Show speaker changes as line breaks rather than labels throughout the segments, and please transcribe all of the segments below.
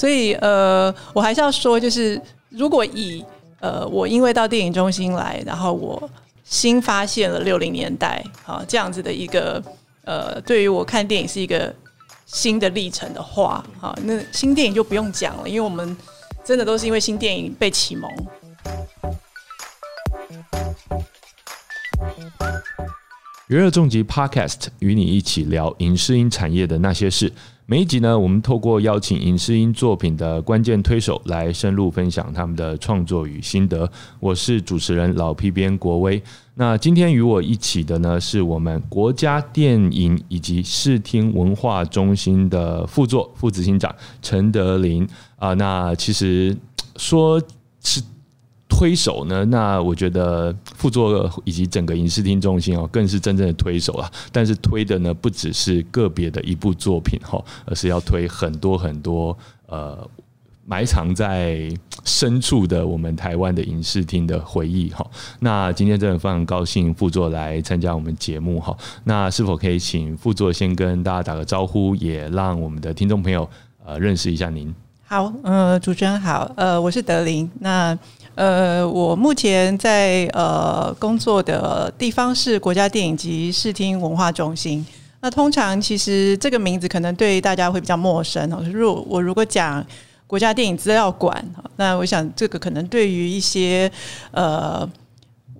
所以呃，我还是要说，就是如果以呃，我因为到电影中心来，然后我新发现了六零年代啊这样子的一个呃，对于我看电影是一个新的历程的话，啊，那新电影就不用讲了，因为我们真的都是因为新电影被启蒙。
娱乐重疾 Podcast 与你一起聊影视音产业的那些事。每一集呢，我们透过邀请影视音作品的关键推手来深入分享他们的创作与心得。我是主持人老 P 编国威。那今天与我一起的呢，是我们国家电影以及视听文化中心的副座副执行长陈德林啊。那其实说是。推手呢？那我觉得副座以及整个影视厅中心哦，更是真正的推手啊。但是推的呢，不只是个别的一部作品哈，而是要推很多很多呃埋藏在深处的我们台湾的影视厅的回忆哈。那今天真的非常高兴副座来参加我们节目哈。那是否可以请副座先跟大家打个招呼，也让我们的听众朋友呃认识一下您？
好，呃，主持人好，呃，我是德林。那呃，我目前在呃工作的地方是国家电影及视听文化中心。那通常其实这个名字可能对大家会比较陌生哦。如我如果讲国家电影资料馆，那我想这个可能对于一些呃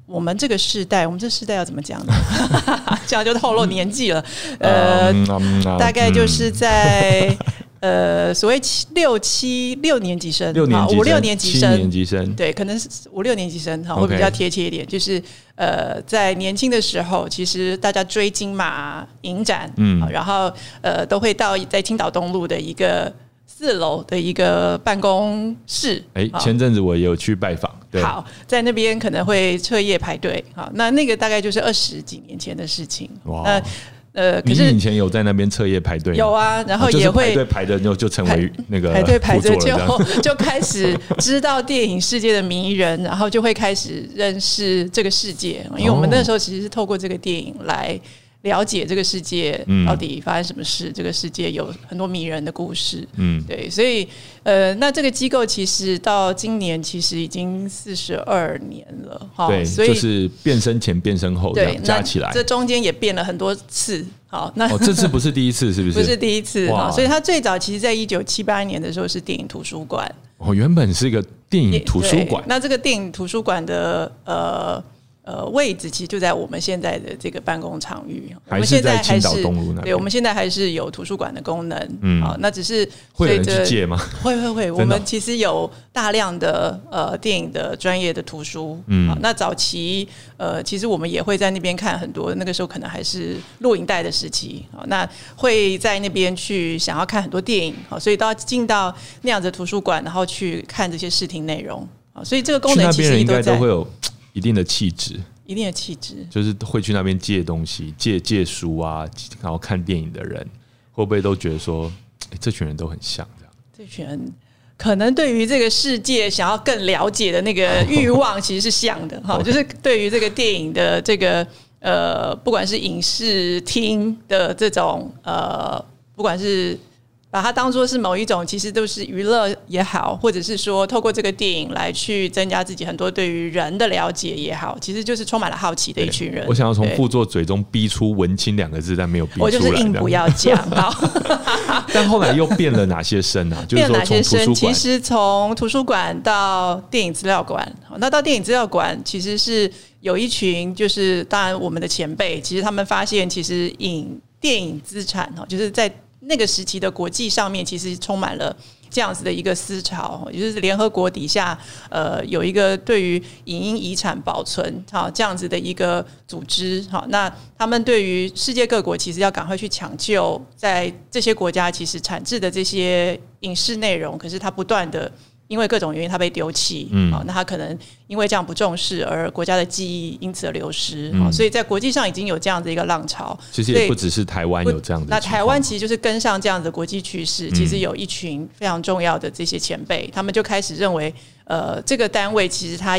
我们这个世代，我们这世代要怎么讲呢？这样就透露年纪了。呃，大概就是在。呃，所谓七六七六年级生，五六年级生，
年级生，
对，可能是五六年级生哈，会比较贴切一点。就是呃，在年轻的时候，其实大家追金马影展，嗯，然后呃，都会到在青岛东路的一个四楼的一个办公室。
哎，前阵子我也有去拜访，
好，在那边可能会彻夜排队。好，那那个大概就是二十几年前的事情。哇。
呃，可是以前有在那边彻夜排队，
有啊，然后也会
排队排的就就成为那个
排队排着就就开始知道电影世界的迷人，然后就会开始认识这个世界，因为我们那时候其实是透过这个电影来。了解这个世界到底发生什么事？这个世界有很多迷人的故事。嗯，对，所以呃，那这个机构其实到今年其实已经四十二年了。
哈，对，所以就是变身前、变身后，对，加起来，
这中间也变了很多次。好，
那这次不是第一次，是不是？
不是第一次。哈，所以它最早其实在一九七八年的时候是电影图书馆。
哦，原本是一个电影图书馆。
那这个电影图书馆的呃。呃，位置其实就在我们现在的这个办公场域。
我们现在还是
对，我们现在还是有图书馆的功能。嗯，好，那只是
会有人借吗？
会会会，我们其实有大量的呃电影的专业的图书。嗯，好，那早期呃，其实我们也会在那边看很多，那个时候可能还是录影带的时期。好，那会在那边去想要看很多电影。好，所以到进到那样子图书馆，然后去看这些视听内容。啊，所以这个功能其实
应该都会有。一定的气质，
一定的气质，
就是会去那边借东西、借借书啊，然后看电影的人，会不会都觉得说，这群人都很像这样？
这群人可能对于这个世界想要更了解的那个欲望，其实是像的哈。就是对于这个电影的这个呃，不管是影视厅的这种呃，不管是。把它当做是某一种，其实都是娱乐也好，或者是说透过这个电影来去增加自己很多对于人的了解也好，其实就是充满了好奇的一群人。
我想要从副座嘴中逼出“文青”两个字，但没有逼出来。
我就是硬不要讲。
但后来又变了哪些声啊？
变哪些声？其实从图书馆到电影资料馆，那到电影资料馆其实是有一群，就是当然我们的前辈，其实他们发现，其实影电影资产哦，就是在。那个时期的国际上面，其实充满了这样子的一个思潮，也就是联合国底下，呃，有一个对于影音遗产保存，哈，这样子的一个组织，哈，那他们对于世界各国，其实要赶快去抢救，在这些国家其实产制的这些影视内容，可是它不断的。因为各种原因，他被丢弃，嗯啊，那他可能因为这样不重视，而国家的记忆因此而流失，啊，所以在国际上已经有这样的一个浪潮。
其实也不只是台湾有这样的。
那台湾其实就是跟上这样的国际趋势，其实有一群非常重要的这些前辈，他们就开始认为，呃，这个单位其实他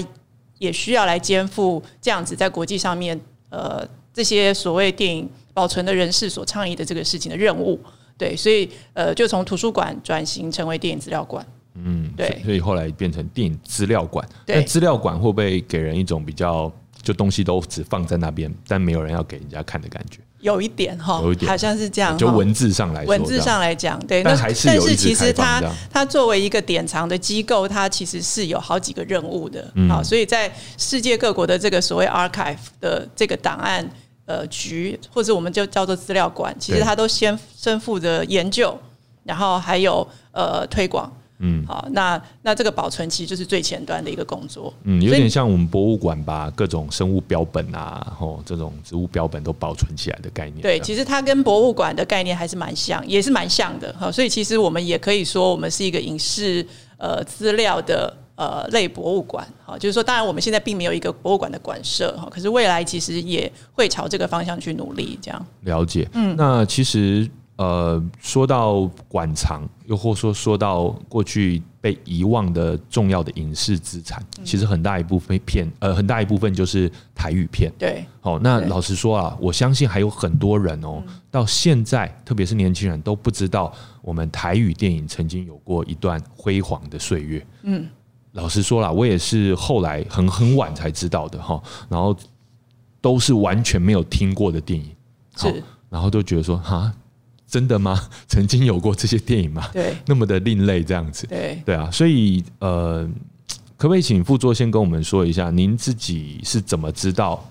也需要来肩负这样子在国际上面，呃，这些所谓电影保存的人士所倡议的这个事情的任务。对，所以呃，就从图书馆转型成为电影资料馆。
嗯，
对。
所以后来变成电影资料馆。
对。
那资料馆会不会给人一种比较就东西都只放在那边，但没有人要给人家看的感觉？
有一点哈，
有一点。
好像是这样，
就文字上来说，
文字上来讲，对，
但
那
还是
但是其实它它作为一个典藏的机构，它其实是有好几个任务的，
嗯。
好，所以在世界各国的这个所谓 archive 的这个档案呃局，或者我们就叫做资料馆，其实
对。
它都先身负着研究，然后还有呃推广。
嗯
好，那那这个保存其实就是最前端的一个工作。
嗯，有点像我们博物馆把各种生物标本啊，吼这种植物标本都保存起来的概念。
对，其实它跟博物馆的概念还是蛮像，也是蛮像的哈。所以其实我们也可以说，我们是一个影视呃资料的呃类博物馆哈。就是说，当然我们现在并没有一个博物馆的馆舍哈，可是未来其实也会朝这个方向去努力。这样，
了解。嗯，那其实呃，说到馆藏，又或说说到过去被遗忘的重要的影视资产，
嗯。
其实很大一部分片，呃，很大一部分就是台语片。
对。
好，那老实说啊，我相信还有很多人哦，到现在，特别是年轻人都不知道我们台语电影曾经有过一段辉煌的岁月。
嗯，
老实说啦，我也是后来很很晚才知道的哈，然后都是完全没有听过的电影，好
是，
然后都觉得说哈，真的吗？曾经有过这些电影吗？
对
那么的另类这样子。
对。
对啊，所以呃，可不可以请副座先跟我们说一下，您自己是怎么知道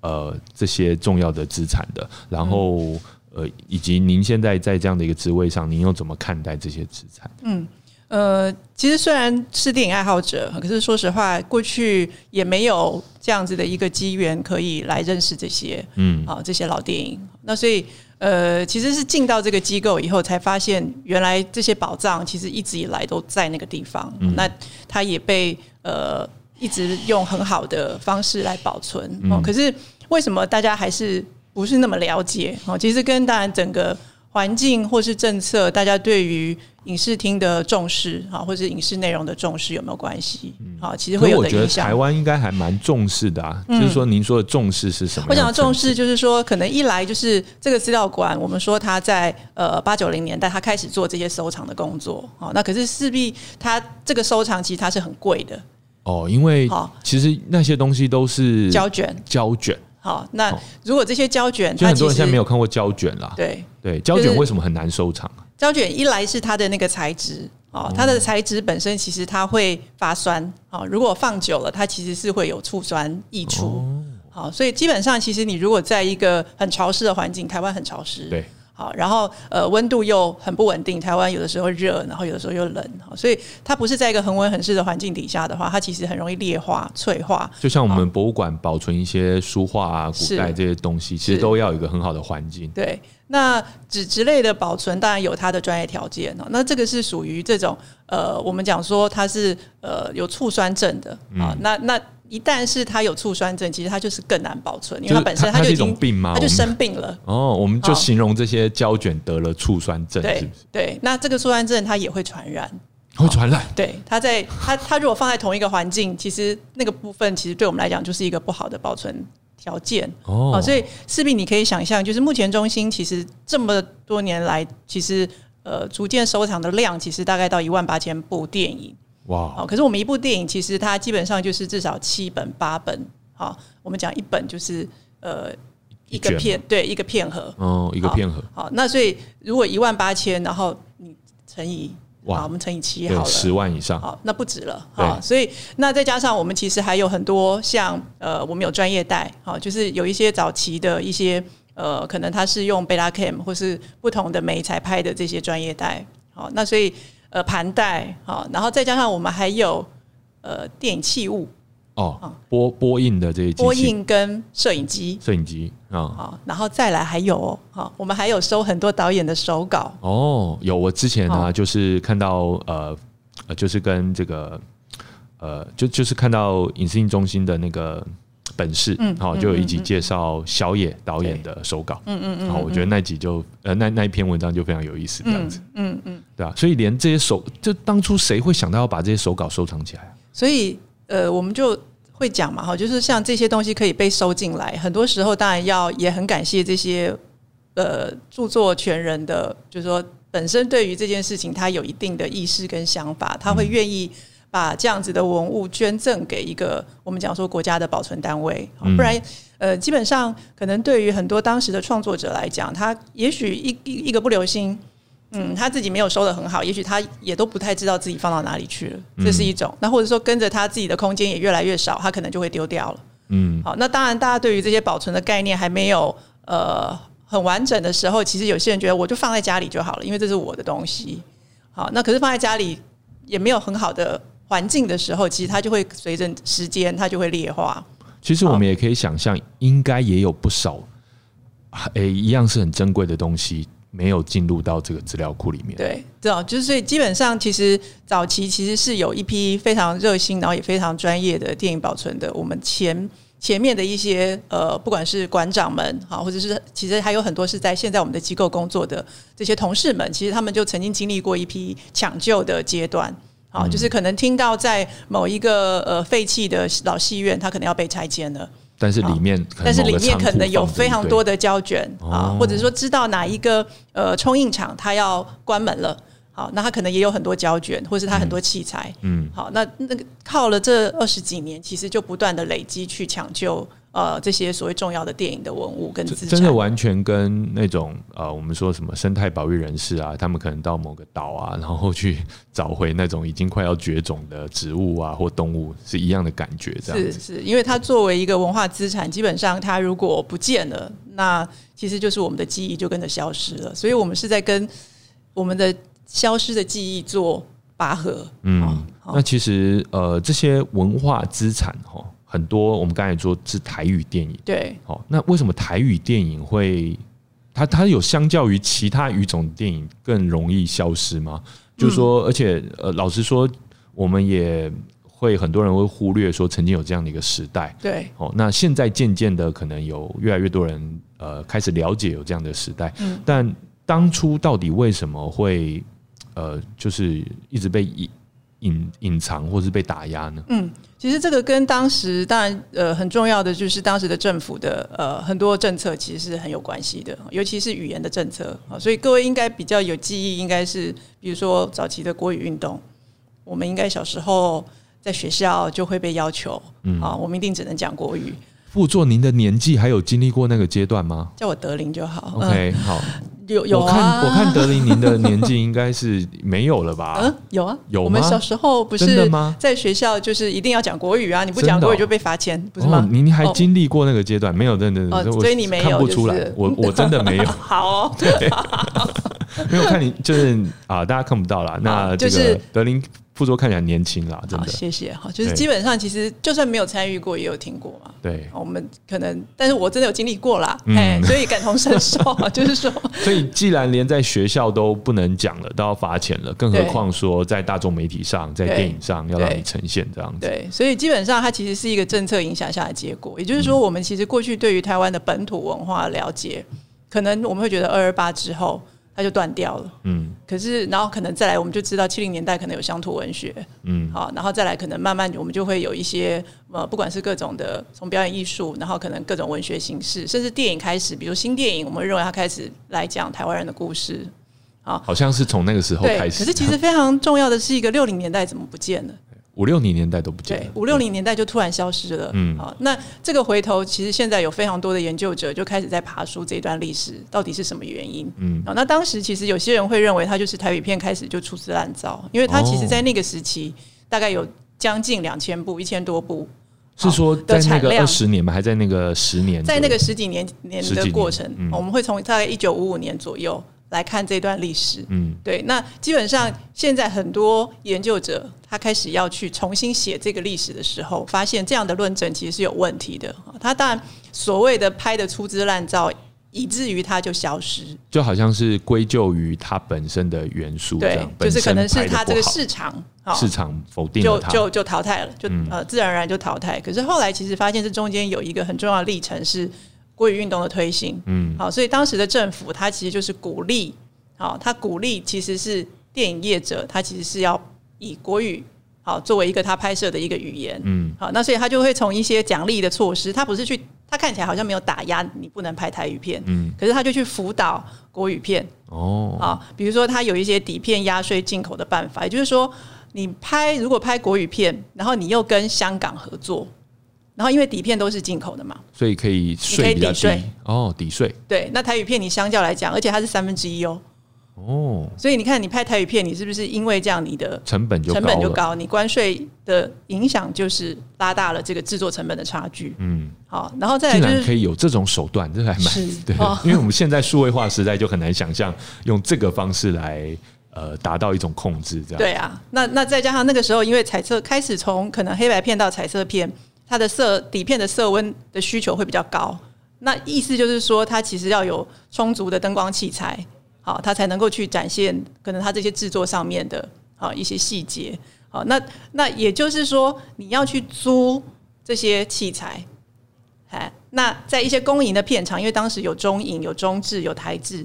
呃这些重要的资产的？然后呃，以及您现在在这样的一个职位上，您又怎么看待这些资产？
嗯呃，其实虽然是电影爱好者，可是说实话，过去也没有这样子的一个机缘可以来认识这些，
嗯
啊，这些老电影。那所以，呃，其实是进到这个机构以后，才发现原来这些宝藏其实一直以来都在那个地方。那它也被呃一直用很好的方式来保存。哦，可是为什么大家还是不是那么了解？哦，其实跟当然整个环境或是政策，大家对于影视厅的重视啊，或是影视内容的重视有没有关系？啊，其实会
可是我觉得
有的影响
台。湾应该还蛮重视的啊，就是说您说的重视是什么样
我
的层次？
讲的重视就是说，可能一来就是这个资料馆，我们说它在呃八九零年代，它开始做这些收藏的工作，好，那可是势必它这个收藏其实它是很贵的，
哦，因为
好
其实那些东西都是
胶卷，
胶卷，
好，那如果这些胶卷，它其
所以很多人现在没有看过胶卷啦。
对
对，胶卷为什么很难收藏？
胶卷一来是它的那个材质。哦，它的材质本身其实它会发酸，哦，如果放久了，它其实是会有醋酸溢出，
哦
好，所以基本上其实你如果在一个很潮湿的环境，台湾很潮湿，
对，
好，然后呃温度又很不稳定，台湾有的时候热，然后有的时候又冷，好所以它不是在一个恒温恒湿的环境底下的话，它其实很容易裂化、脆化。
就像我们博物馆保存一些书画啊、古代这些东西，其实都要有一个很好的环境。
对，那纸质类的保存当然有它的专业条件哦。那这个是属于这种呃，我们讲说它是呃有醋酸症的啊、那那一旦是它有醋酸症，其实它就是更难保存，因为
就是
它本身
它它一
就是已经
病嘛？
它就生病了。
哦，我们就形容这些胶卷得了醋酸症，是
对
不是
对，那这个醋酸症它也会传染。
会传染？
对，它在它它如果放在同一个环境，其实那个部分其实对我们来讲就是一个不好的保存条件
哦，
所以势必你可以想象，就是目前中心其实这么多年来，其实呃逐渐收藏的量其实大概到一万八千部电影。
哇，
好，可是我们一部电影其实它基本上就是至少七本八本。好，我们讲一本就是呃一个片，对，一个片盒。
哦，一个片盒，
好，那所以如果一万八千，然后你乘以
哇，
我们乘以七好，了，
十万以上，
好，那不止了
对。
好，所以那再加上我们其实还有很多像呃，我们有专业带，好，就是有一些早期的一些呃，可能它是用贝拉 cam 或是不同的媒材拍的这些专业带，好，那所以呃盘带好，然后再加上我们还有呃电影器物、
哦，播播映的这些
播映跟摄影机。
摄影机啊。
好，然后再来还有哦，好，我们还有收很多导演的手稿，
哦，有我之前呢、
好
就是看到呃呃，就是跟这个呃，就就是看到影视映中心的那个本事，
嗯
好、
嗯
就有一集介绍小野导演的手稿，嗯嗯嗯，好我觉得那集就呃那那一篇文章就非常有意思，这样子，
嗯嗯，
对啊，所以连这些手，就当初谁会想到要把这些手稿收藏起来啊？
所以呃，我们就会讲嘛，哈，就是像这些东西可以被收进来，很多时候当然要也很感谢这些呃著作权人的，就是说本身对于这件事情他有一定的意识跟想法，他会愿意把这样子的文物捐赠给一个我们讲说国家的保存单位，不然呃基本上可能对于很多当时的创作者来讲，他也许一一一个不留心。嗯，他自己没有收的很好，也许他也都不太知道自己放到哪里去了，这是一种。那或者说跟着他自己的空间也越来越少，他可能就会丢掉了。嗯，好，那当然，大家对于这些保存的概念还没有呃很完整的时候，其实有些人觉得我就放在家里就好了，因为这是我的东西。好，那可是放在家里也没有很好的环境的时候，其实它就会随着时间它就会劣化。
其实我们也可以想象，应该也有不少，诶，一样是很珍贵的东西。没有进入到这个资料库里面。
对，知道就是所以基本上其实早期其实是有一批非常热心，然后也非常专业的电影保存的。我们前前面的一些呃，不管是馆长们啊，或者是其实还有很多是在现在我们的机构工作的这些同事们，其实他们就曾经经历过一批抢救的阶段。啊，就是可能听到在某一个呃废弃的老戏院，它可能要被拆迁了。
但是里面，
但是里面可能有非常多的胶卷啊，或者说知道哪一个呃冲印厂它要关门了，好，那它可能也有很多胶卷，或是它很多器材，嗯，好，那那个靠了这二十几年，其实就不断的累积去抢救。呃，这些所谓重要的电影的文物跟资
产，真的完全跟那种呃，我们说什么生态保育人士啊，他们可能到某个岛啊，然后去找回那种已经快要绝种的植物啊或动物是一样的感觉。这样
是是，因为它作为一个文化资产，基本上它如果不见了，那其实就是我们的记忆就跟着消失了。所以我们是在跟我们的消失的记忆做拔河。
嗯，那其实呃，这些文化资产哈。很多我们刚才说是台语电影，
对，
好，那为什么台语电影会它它有相较于其他语种电影更容易消失吗？就是说，而且呃，老实说，我们也会很多人会忽略说曾经有这样的一个时代，
对，
哦，那现在渐渐的可能有越来越多人呃开始了解有这样的时代，嗯，但当初到底为什么会呃就是一直被隐隐隐藏或是被打压呢？
嗯。其实这个跟当时当然呃很重要的就是当时的政府的呃很多政策其实是很有关系的，尤其是语言的政策啊，所以各位应该比较有记忆，应该是比如说早期的国语运动，我们应该小时候在学校就会被要求，啊，我们一定只能讲国语。
副座，您的年纪还有经历过那个阶段吗？
叫我德林就好。
OK，好。
有有
啊，我看德林，您的年纪应该是没有了吧？嗯，
有啊，
有。
我们小时候不是在学校就是一定要讲国语啊，你不讲国语就被罚钱，不是吗？
您还经历过那个阶段？没有，真的，
所以你没有，
看不出来。我我真的没有。
好，
对，没有看你就是啊，大家看不到了。那这个德林。副座看起来年轻啦，真的。
谢谢哈，就是基本上其实就算没有参与过，也有听过嘛。
对，
我们可能，但是我真的有经历过啦，哎，所以感同身受，就是说。
所以既然连在学校都不能讲了，都要罚钱了，更何况说在大众媒体上，在电影上要让你呈现这样子。
对，所以基本上它其实是一个政策影响下的结果。也就是说，我们其实过去对于台湾的本土文化了解，可能我们会觉得二二八之后。它就断掉了，嗯，可是然后可能再来，我们就知道七零年代可能有乡土文学，嗯，好，然后再来可能慢慢我们就会有一些呃，不管是各种的从表演艺术，然后可能各种文学形式，甚至电影开始，比如新电影，我们认为它开始来讲台湾人的故事，
啊，好像是从那个时候开始。
可是其实非常重要的是一个六零年代怎么不见了？
五六零年代都不见，
了，五六零年代就突然消失了。嗯，好，那这个回头其实现在有非常多的研究者就开始在爬书这段历史到底是什么原因。嗯，啊，那当时其实有些人会认为它就是台语片开始就粗制滥造，因为它其实在那个时期大概有将近两千部，一千多部。
是说在那个二十年吗？还在那个十年？
在那个十几年年的过程，我们会从大概一九五五年左右。来看这段历史，嗯，对，那基本上现在很多研究者他开始要去重新写这个历史的时候，发现这样的论证其实是有问题的。他当然所谓的拍的粗制滥造，以至于它就消失，
就好像是归咎于它本身的元素，
对，就是可能是它这个市场
市场否定
就就就淘汰了，就呃自然而然就淘汰。可是后来其实发现这中间有一个很重要的历程是。国语运动的推行，嗯，好，所以当时的政府他其实就是鼓励，好，他鼓励其实是电影业者，他其实是要以国语好作为一个他拍摄的一个语言，嗯，好，那所以他就会从一些奖励的措施，他不是去。他看起来好像没有打压你不能拍台语片，
嗯，
可是他就去辅导国语片。
哦，
啊，比如说他有一些底片压税进口的办法，也就是说你拍如果拍国语片，然后你又跟香港合作，然后因为底片都是进口的嘛，
所以可以税比较低。哦，抵税。
对，那台语片你相较来讲，而且它是三分之一哦，
哦，
所以你看你拍台语片，你是不是因为这样你的
成本就
成本就，高，你关税的影响就是拉大了这个制作成本的差距。
嗯，
好，然后再来
竟然可以有这种手段，这还蛮
是
对
哦，
因为我们现在数位化时代就很难想象用这个方式来呃达到一种控制，这样。
对啊，那那再加上那个时候，因为彩色开始从可能黑白片到彩色片，它的色底片的色温的需求会比较高。那意思就是说，它其实要有充足的灯光器材，好，它才能够去展现可能它这些制作上面的啊一些细节。好，那那也就是说，你要去租这些器材，哎，那在一些公营的片场，因为当时有中影、有中制、有台制，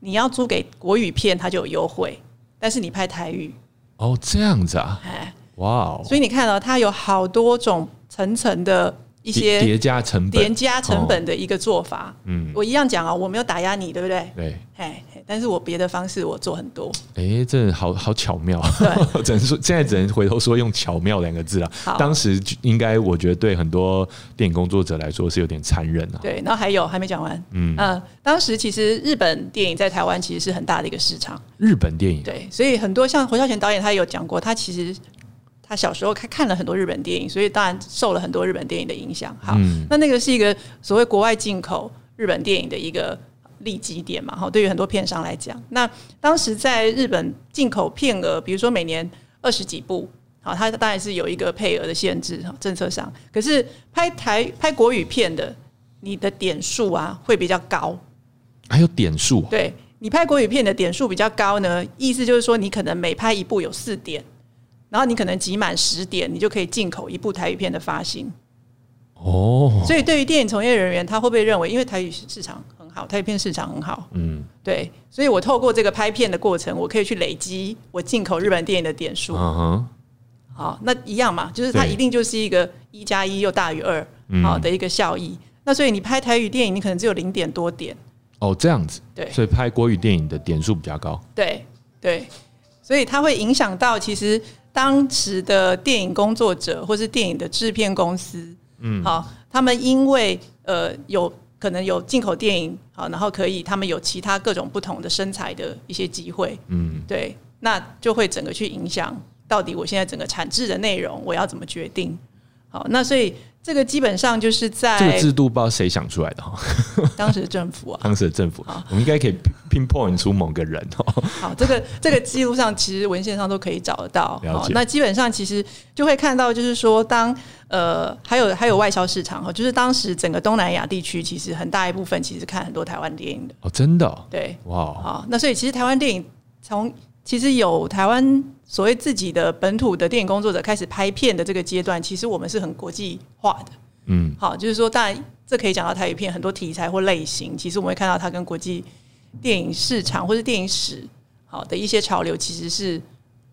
你要租给国语片，它就有优惠，但是你拍台语，
哦，这样子啊，
哎，
哇哦，
所以你看到、它有好多种层层的一些
叠加成本，
叠加成本的一个做法。
嗯，
我一样讲啊，我没有打压你，对不对？
对，
哎，但是我别的方式我做很多。
哎，这好好巧妙，
对。
只能说现在只能回头说用巧妙两个字了。当时就应该我觉得对很多电影工作者来说是有点残忍啊。
对，然后还有还没讲完，
嗯，
嗯、当时其实日本电影在台湾其实是很大的一个市场，
日本电影。
对，所以很多像侯孝贤导演他也有讲过，他其实他小时候看看了很多日本电影，所以当然受了很多日本电影的影响。好，
嗯
那那个是一个所谓国外进口日本电影的一个利基点嘛，哈，对于很多片商来讲，那当时在日本进口片额，比如说每年二十几部。好，它当然是有一个配额的限制，哈，政策上。可是拍台拍国语片的，你的点数啊会比较高，
还有点数，
对你拍国语片的点数比较高呢，意思就是说你可能每拍一部有四点，然后你可能集满十点，你就可以进口一部台语片的发行。
哦，
所以对于电影从业人员，他会不会认为，因为台语市场很好，台语片市场很好，
嗯。
对，所以我透过这个拍片的过程，我可以去累积我进口日本电影的点数。
嗯哼，
好，那一样嘛，就是它一定就是一个一加一又大于二
嗯。
好的一个效益。那所以你拍台语电影，你可能只有零点多点，
哦，这样子，
对。
所以拍国语电影的点数比较高。
对对，所以它会影响到其实当时的电影工作者或是电影的制片公司，嗯，好，他们因为呃有可能有进口电影，好，然后可以他们有其他各种不同的身材的一些机会，
嗯，
对，那就会整个去影响到底我现在整个产制的内容我要怎么决定。好，那所以这个基本上就是在
这个
在
制度不知道谁想出来的哈，
当时的政府啊，
当时的政府，我们应该可以 pinpoint 出某个人哦。
好，这个这个记录上其实文献上都可以找得到。
了解
好那基本上其实就会看到，就是说当呃还有还有外销市场哈，就是当时整个东南亚地区其实很大一部分其实看很多台湾电影的。
哦，真的哦，
对，
哇哦，
好，那所以其实台湾电影从其实有台湾所谓自己的本土的电影工作者开始拍片的这个阶段，其实我们是很国际化的。
嗯，
好，就是说，当然这可以讲到台语片很多题材或类型，其实我们会看到它跟国际电影市场或是电影史好的一些潮流，其实是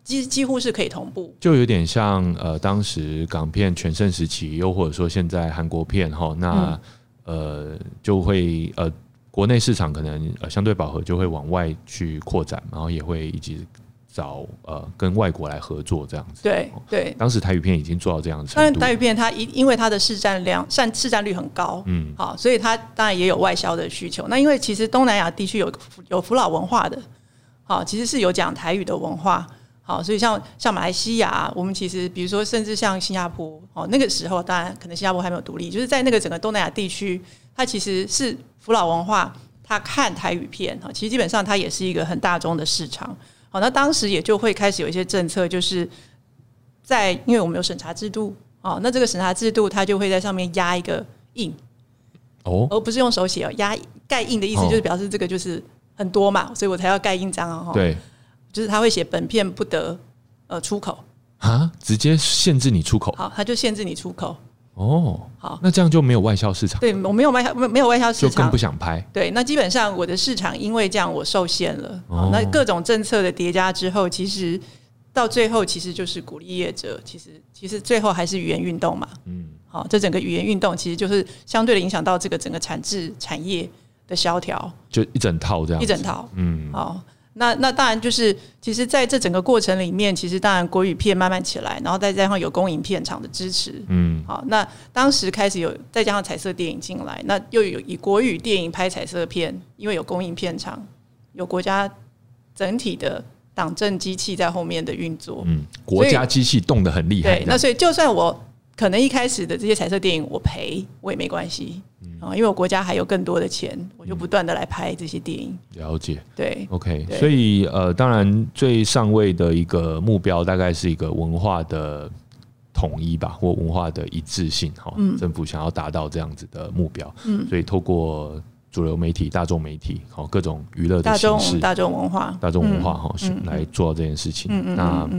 几几乎是可以同步。
就有点像呃，当时港片全盛时期，又或者说现在韩国片哈，那、呃就会呃国内市场可能呃相对饱和，就会往外去扩展，然后也会一直找呃跟外国来合作这样子。
对对，
当时台语片已经做到这样子
当然，台语片它因因为它的市占量占市占率很高，
嗯，
好，所以它当然也有外销的需求。那因为其实东南亚地区有有福老文化的，好，其实是有讲台语的文化。好，所以像像马来西亚，我们其实比如说，甚至像新加坡，哦，那个时候当然可能新加坡还没有独立，就是在那个整个东南亚地区，它其实是福老文化，它看台语片，哈，其实基本上它也是一个很大众的市场。好，那当时也就会开始有一些政策，就是在因为我们有审查制度，哦，那这个审查制度它就会在上面压一个印，
哦，
而不是用手写哦，压盖印的意思
哦
就是表示这个就是很多嘛，所以我才要盖印章哦。
对
就是他会写本片不得呃出口，
啊，直接限制你出口
好，他就限制你出口。
哦，
好，
那这样就没有外销市场，
对我没有外销，没没有外销市场。
就更不，想拍。
对，那基本上我的市场因为这样我受限了。
哦，
那各种政策的叠加之后，其实到最后其实就是鼓励业者，其实其实最后还是语言运动嘛。
嗯，
好，这整个语言运动其实就是相对的影响到这个整个产制产业的萧条，
就一整套这样，
一整套。
嗯，
好，那那当然就是，其实在这整个过程里面，其实当然国语片慢慢起来，然后再加上有公影片场的支持，嗯，好，那当时开始有再加上彩色电影进来，那又有以国语电影拍彩色片，因为有公影片场，有国家整体的党政机器在后面的运作，嗯，
国家机器动得很厉害，
对，那所以就算我。可能一开始的这些彩色电影我赔我也没关系啊，因为我国家还有更多的钱，我就不断的来拍这些电影。
了解，
对
，OK。所以呃，当然最上位的一个目标大概是一个文化的统一吧，或文化的一致性哈。政府想要达到这样子的目标，嗯，所以透过主流媒体、大众媒体，好各种娱乐的形式、
大众文化、
大众文化哈，来做这件事情。那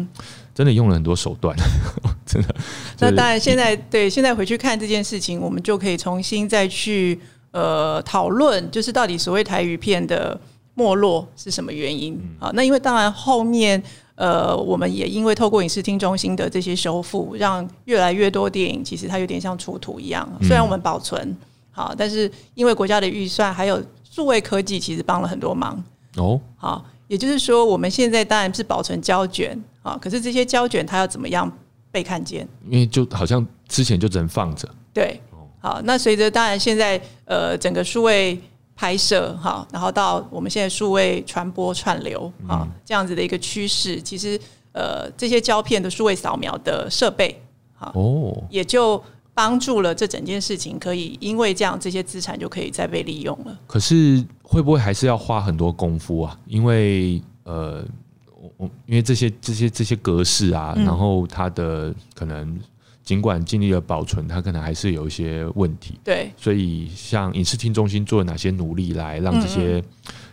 真的用了很多手段，真的。
那当然，现在对现在回去看这件事情，我们就可以重新再去呃讨论，就是到底所谓台语片的没落是什么原因啊？那因为当然后面呃，我们也因为透过影视厅中心的这些修复，让越来越多电影其实它有点像出土一样。虽然我们保存好，但是因为国家的预算还有数位科技，其实帮了很多忙哦。好，也就是说，我们现在当然是保存胶卷。啊！可是这些胶卷它要怎么样被看见？
因为就好像之前就只能放着。
对，好，那随着当然现在呃整个数位拍摄哈，然后到我们现在数位传播串流啊这样子的一个趋势，其实呃这些胶片的数位扫描的设备啊哦也就帮助了这整件事情，可以因为这样这些资产就可以再被利用了。
可是会不会还是要花很多功夫啊？因为呃。我我因为这些这些这些格式啊，然后它的可能尽管尽力了保存，它可能还是有一些问题。
对，
所以像影视厅中心做了哪些努力来让这些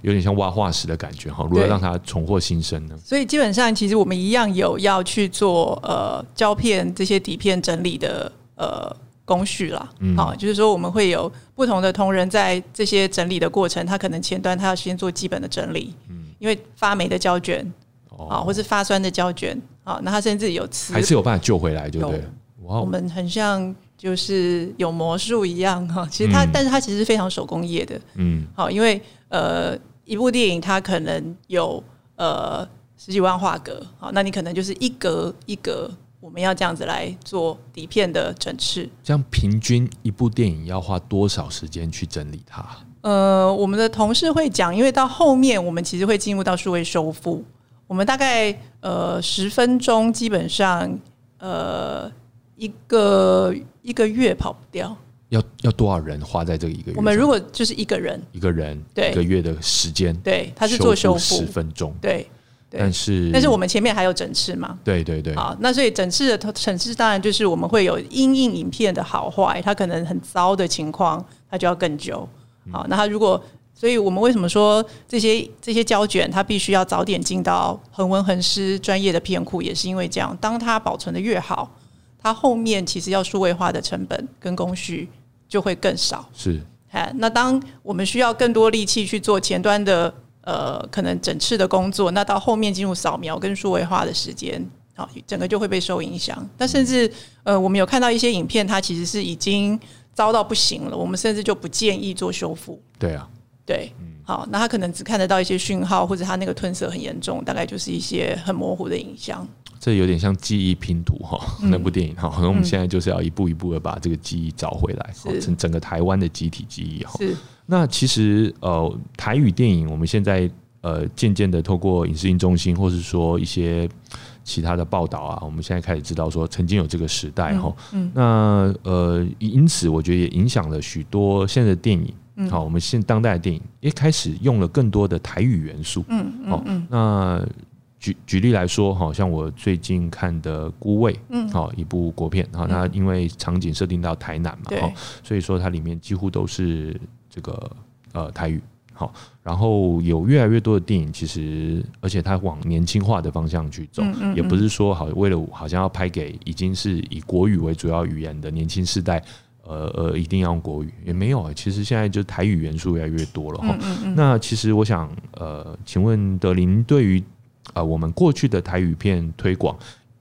有点像挖化石的感觉哈，如何让它重获新生呢？
所以基本上其实我们一样有要去做呃胶片这些底片整理的呃工序啦。好，就是说我们会有不同的同仁在这些整理的过程，他可能前端他要先做基本的整理，嗯，因为发霉的胶卷。啊，或是发酸的胶卷啊，那他甚至有磁，
还是有办法救回来，对不对？
哇，我们很像就是有魔术一样哈。其实它，但是它其实是非常手工业的。嗯，好，因为呃，一部电影它可能有呃十几万画格，好，那你可能就是一格一格，我们要这样子来做底片的整饰。
这样平均一部电影要花多少时间去整理它？
呃，我们的同事会讲，因为到后面我们其实会进入到数位修复。我们大概呃十分钟，基本上呃一个一个月跑不掉。
要要多少人花在这一个月？
我们如果就是一个人，
一个人
对
一个月的时间，
对，他是做修复
十分钟，
对，
但是
但是我们前面还有整次嘛？
对对对。
好，那所以整次的整次当然就是我们会有因应影片的好坏，它可能很糟的情况，它就要更久。好，那它如果所以我们为什么说这些这些胶卷它必须要早点进到恒温恒湿专业的片库，也是因为这样，当它保存的越好，它后面其实要数位化的成本跟工序就会更少。
是，
哎，那当我们需要更多力气去做前端的呃可能整次的工作，那到后面进入扫描跟数位化的时间，好，整个就会被受影响。那甚至呃，我们有看到一些影片，它其实是已经糟到不行了，我们甚至就不建议做修复。
对啊。
对，好，那他可能只看得到一些讯号，或者他那个褪色很严重，大概就是一些很模糊的影像。
这有点像记忆拼图哈，那部电影哈，可能我们现在就是要一步一步的把这个记忆找回来，整整个台湾的集体记忆哈。
是。
那其实呃，台语电影我们现在呃渐渐的透过影视音中心，或是说一些其他的报道啊，我们现在开始知道说曾经有这个时代哈。嗯。那呃，因此我觉得也影响了许多现在的电影。好，我们现当代的电影一开始用了更多的台语元素。嗯嗯嗯。那举举例来说，好像我最近看的《孤味》，嗯，好一部国片，哈，它因为场景设定到台南嘛，哈，所以说它里面几乎都是这个呃台语。好，然后有越来越多的电影，其实而且它往年轻化的方向去走，也不是说好为了好像要拍给已经是以国语为主要语言的年轻世代。呃呃，一定要用国语也没有啊。其实现在就台语元素越来越多了哈。那其实我想，呃，请问德林对于呃我们过去的台语片推广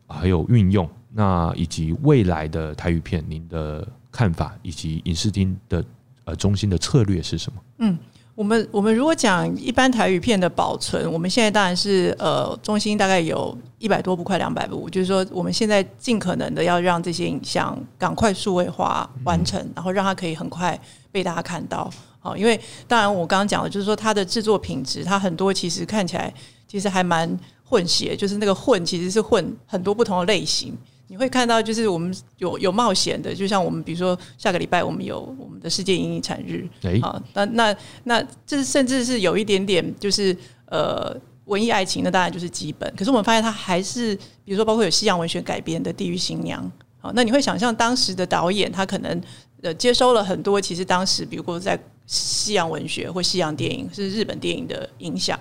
还有运用，那以及未来的台语片，您的看法以及影视厅的呃中心的策略是什么？
嗯。我们我们如果讲一般台语片的保存，我们现在当然是呃中心大概有一百多部，快两百部，就是说我们现在尽可能的要让这些影像赶快数位化完成，然后让它可以很快被大家看到。好，因为当然我刚刚讲的，就是说它的制作品质，它很多其实看起来其实还蛮混血，就是那个混其实是混很多不同的类型。你会看到，就是我们有有冒险的，就像我们比如说下个礼拜我们有我们的世界影遗产日，啊，那那那这甚至是有一点点就是呃文艺爱情，那当然就是基本。可是我们发现它还是比如说包括有西洋文学改编的《地狱新娘》，好，那你会想象当时的导演他可能呃接收了很多，其实当时比如说在西洋文学或西洋电影是日本电影的影响。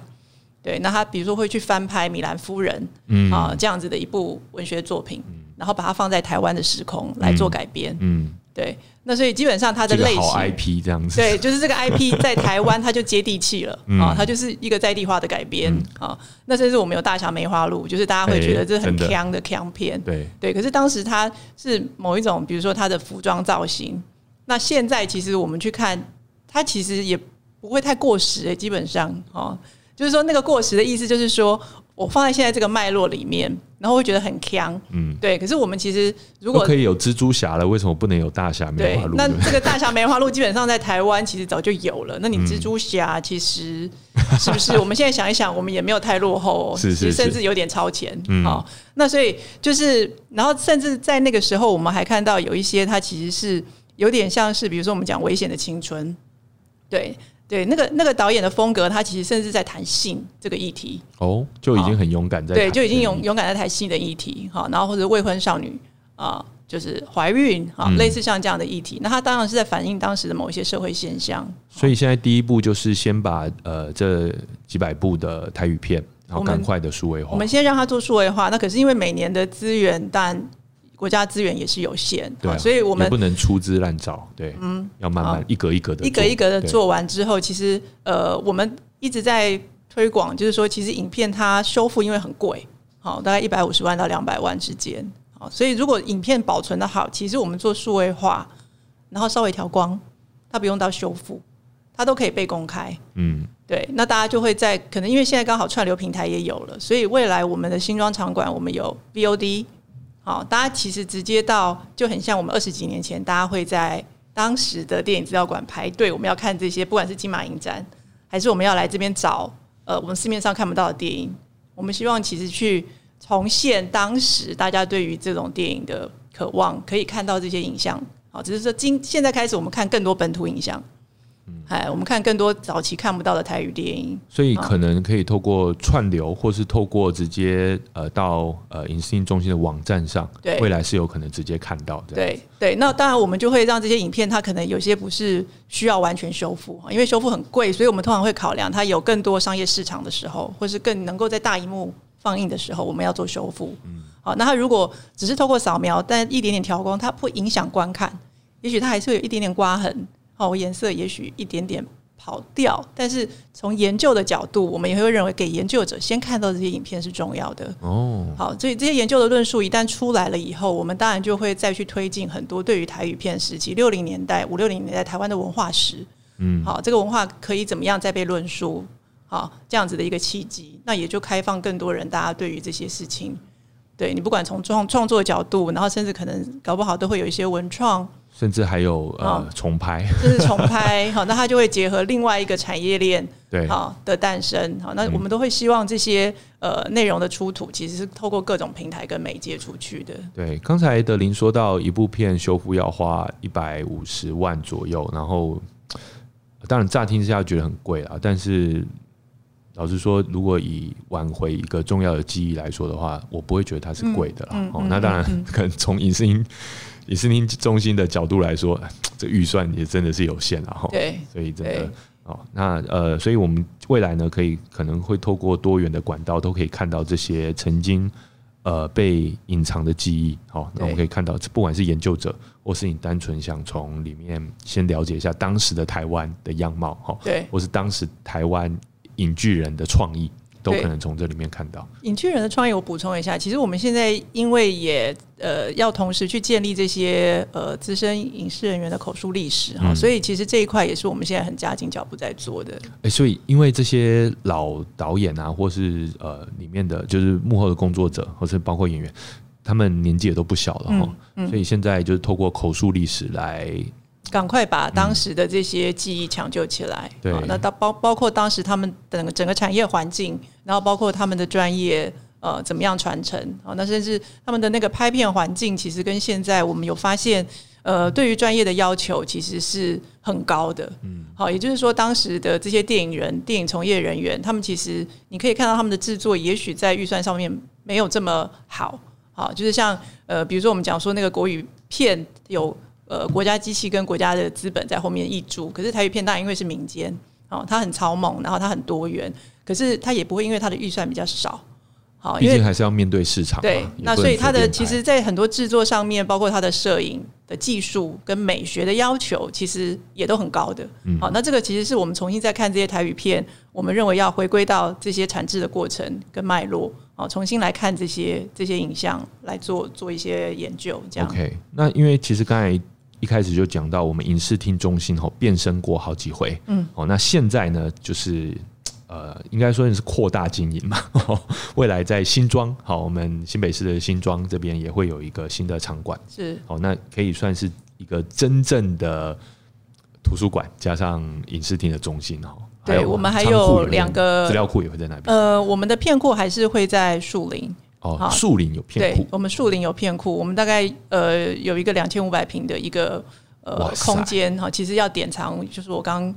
对，那他比如说会去翻拍《米兰夫人》啊这样子的一部文学作品，然后把它放在台湾的时空来做改编。嗯，对。那所以基本上它的类型
IP 这样子，
对，就是这个 IP 在台湾它就接地气了啊，它就是一个在地化的改编啊。那甚至我们有《大侠梅花鹿》，就是大家会觉得这很强的强片，
对
对。可是当时它是某一种，比如说它的服装造型，那现在其实我们去看，它其实也不会太过时诶，基本上啊。就是说，那个过时的意思，就是说我放在现在这个脉络里面，然后会觉得很强，嗯，对。可是我们其实如果
可以有蜘蛛侠了，为什么不能有大侠梅花鹿？
那这个大侠梅花鹿基本上在台湾其实早就有了。那你蜘蛛侠其实是不是？我们现在想一想，我们也没有太落后，
是是，
甚至有点超前。好，那所以就是，然后甚至在那个时候，我们还看到有一些，它其实是有点像是，比如说我们讲危险的青春，对。对，那个那个导演的风格，他其实甚至在谈性这个议题。
哦，就已经很勇敢在
对，就已经勇勇敢在谈性的议题哈，然后或者未婚少女啊，就是怀孕啊，类似像这样的议题，那他当然是在反映当时的某一些社会现象。
所以现在第一步就是先把呃这几百部的台语片，然后赶快的数位化。
我们先让他做数位化，那可是因为每年的资源，但国家资源也是有限，
对，
所以我们
不能粗制滥造，对，嗯，要慢慢一格一格的，
一格一格的做完之后，其实呃，我们一直在推广，就是说，其实影片它修复因为很贵，好，大概一百五十万到两百万之间，好，所以如果影片保存的好，其实我们做数位化，然后稍微调光，它不用到修复，它都可以被公开，嗯，对，那大家就会在可能因为现在刚好串流平台也有了，所以未来我们的新装场馆，我们有 VOD。好，大家其实直接到就很像我们二十几年前，大家会在当时的电影资料馆排队，我们要看这些，不管是金马影展，还是我们要来这边找呃我们市面上看不到的电影，我们希望其实去重现当时大家对于这种电影的渴望，可以看到这些影像。好，只是说今现在开始，我们看更多本土影像。哎，我们看更多早期看不到的台语电影，
所以可能可以透过串流，或是透过直接呃到呃影视中心的网站上，
对，
未来是有可能直接看到的。
对对，那当然我们就会让这些影片，它可能有些不是需要完全修复，因为修复很贵，所以我们通常会考量它有更多商业市场的时候，或是更能够在大荧幕放映的时候，我们要做修复。嗯，好，那它如果只是透过扫描，但一点点调光，它不影响观看，也许它还是会有一点点刮痕。哦，颜色也许一点点跑掉，但是从研究的角度，我们也会认为给研究者先看到这些影片是重要的。哦，好，所以这些研究的论述一旦出来了以后，我们当然就会再去推进很多对于台语片时期六零年代、五六零年代台湾的文化史。嗯，好，这个文化可以怎么样再被论述？好，这样子的一个契机，那也就开放更多人，大家对于这些事情，对你不管从创创作角度，然后甚至可能搞不好都会有一些文创。
甚至还有呃重拍，
这是重拍好，那它就会结合另外一个产业链
对
好的诞生好，那我们都会希望这些呃内容的出土其实是透过各种平台跟媒介出去的。
对，刚才德林说到一部片修复要花一百五十万左右，然后当然乍听之下觉得很贵啊，但是老实说，如果以挽回一个重要的记忆来说的话，我不会觉得它是贵的啦。哦，那当然可能从影视音。以视听中心的角度来说，这预算也真的是有限了哈。
对，
所以真的哦，那呃，所以我们未来呢，可以可能会透过多元的管道，都可以看到这些曾经呃被隐藏的记忆。好，那我们可以看到，不管是研究者，或是你单纯想从里面先了解一下当时的台湾的样貌，哈，
对，
或是当时台湾影剧人的创意。都可能从这里面看到。
影剧人的创业，我补充一下，其实我们现在因为也呃要同时去建立这些呃资深影视人员的口述历史哈，
嗯
所以其实这一块也是我们现在很加紧脚步在做的。
哎、所以因为这些老导演啊，或是呃里面的就是幕后的工作者，或是包括演员，他们年纪也都不小了哈、
嗯
所以现在就是透过口述历史来，
赶快把当时的这些记忆抢救起来。
对
那到包包括当时他们整个整个产业环境，然后包括他们的专业。呃，怎么样传承啊？那甚至他们的那个拍片环境，其实跟现在我们有发现，呃，对于专业的要求其实是很高的。嗯，好，也就是说，当时的这些电影人、电影从业人员，他们其实你可以看到他们的制作，也许在预算上面没有这么好。好，就是像呃，比如说我们讲说那个国语片有呃国家机器跟国家的资本在后面挹注，可是台语片当然因为是民间，哦，它很超猛，然后它很多元，可是它也不会因为它的预算比较少，好，
毕
因为
竟还是要面对市场嘛。
对那所以它的其实，在很多制作上面，包括它的摄影的技术跟美学的要求，其实也都很高的。
嗯
好，那这个其实是我们重新再看这些台语片，我们认为要回归到这些产制的过程跟脉络，哦，重新来看这些这些影像，来做做一些研究，这样。
OK，那因为其实刚才一开始就讲到，我们影视厅中心吼变身过好几回，嗯，哦，那现在呢，就是呃，应该说是扩大经营嘛，未来在新庄，好，我们新北市的新庄这边也会有一个新的场馆，
是。
好，那可以算是一个真正的图书馆加上影视厅的中心哈。
对我们还有两个
资料库也会在那边。
呃，我们的片库还是会在树林，
哦，树林有片库，
对我们树林有片库，我们大概呃有一个两千五百平的一个呃空间哈，其实要典藏，就是我刚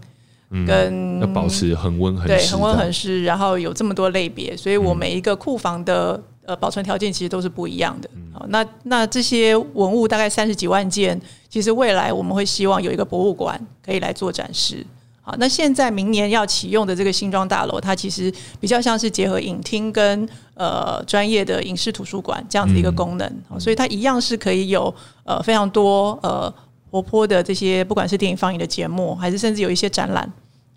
嗯
跟
要保持恒温恒
对恒温恒湿，然后有这么多类别，所以我每一个库房的呃保存条件其实都是不一样的。好，那那这些文物大概三十几万件，其实未来我们会希望有一个博物馆可以来做展示。好，那现在明年要启用的这个新庄大楼，它其实比较像是结合影厅跟呃专业的影视图书馆这样子一个功能，好所以它一样是可以有呃非常多呃活泼的这些不管是电影放映的节目，还是甚至有一些展览。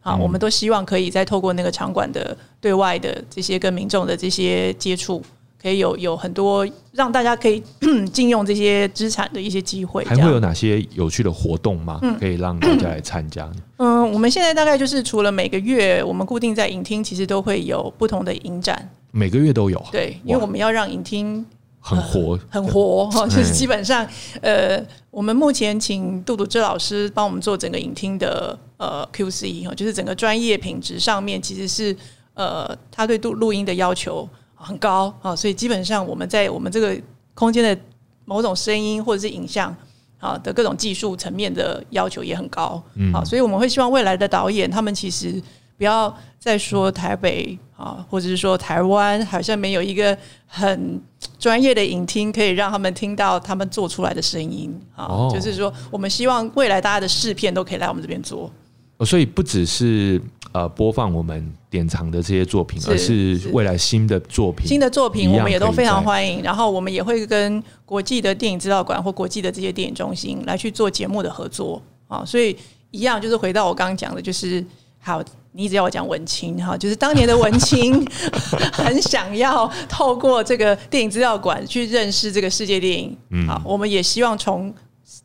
啊，我们都希望可以再透过那个场馆的对外的这些跟民众的这些接触，可以有有很多让大家可以 禁用这些资产的一些机会。
还会有哪些有趣的活动吗？可以让大家来参加？
嗯，我们现在大概就是除了每个月我们固定在影厅，其实都会有不同的影展，
每个月都有，
对，因为我们要让影厅
很活，
很活哈，就是
嗯
基本上，呃，我们目前请杜笃之老师帮我们做整个影厅的呃 QC 哈，就是整个专业品质上面其实是呃，他对录录音的要求很高啊，所以基本上我们在我们这个空间的某种声音或者是影像啊的各种技术层面的要求也很高，
嗯。
啊，所以我们会希望未来的导演他们其实不要再说台北啊，或者是说台湾好像没有一个很专业的影厅可以让他们听到他们做出来的声音啊，
哦
就是说我们希望未来大家的试片都可以来我们这边做，
哦所以不只是呃播放我们典藏的这些作品，
是
而是
是
未来新的作品，
新的作品我们也都非常欢迎，然后我们也会跟国际的电影资料馆或国际的这些电影中心来去做节目的合作啊，所以一样就是回到我刚刚讲的，就是好。你一直要我讲文青哈，就是当年的文青 很想要透过这个电影资料馆去认识这个世界电影。
嗯
好，我们也希望重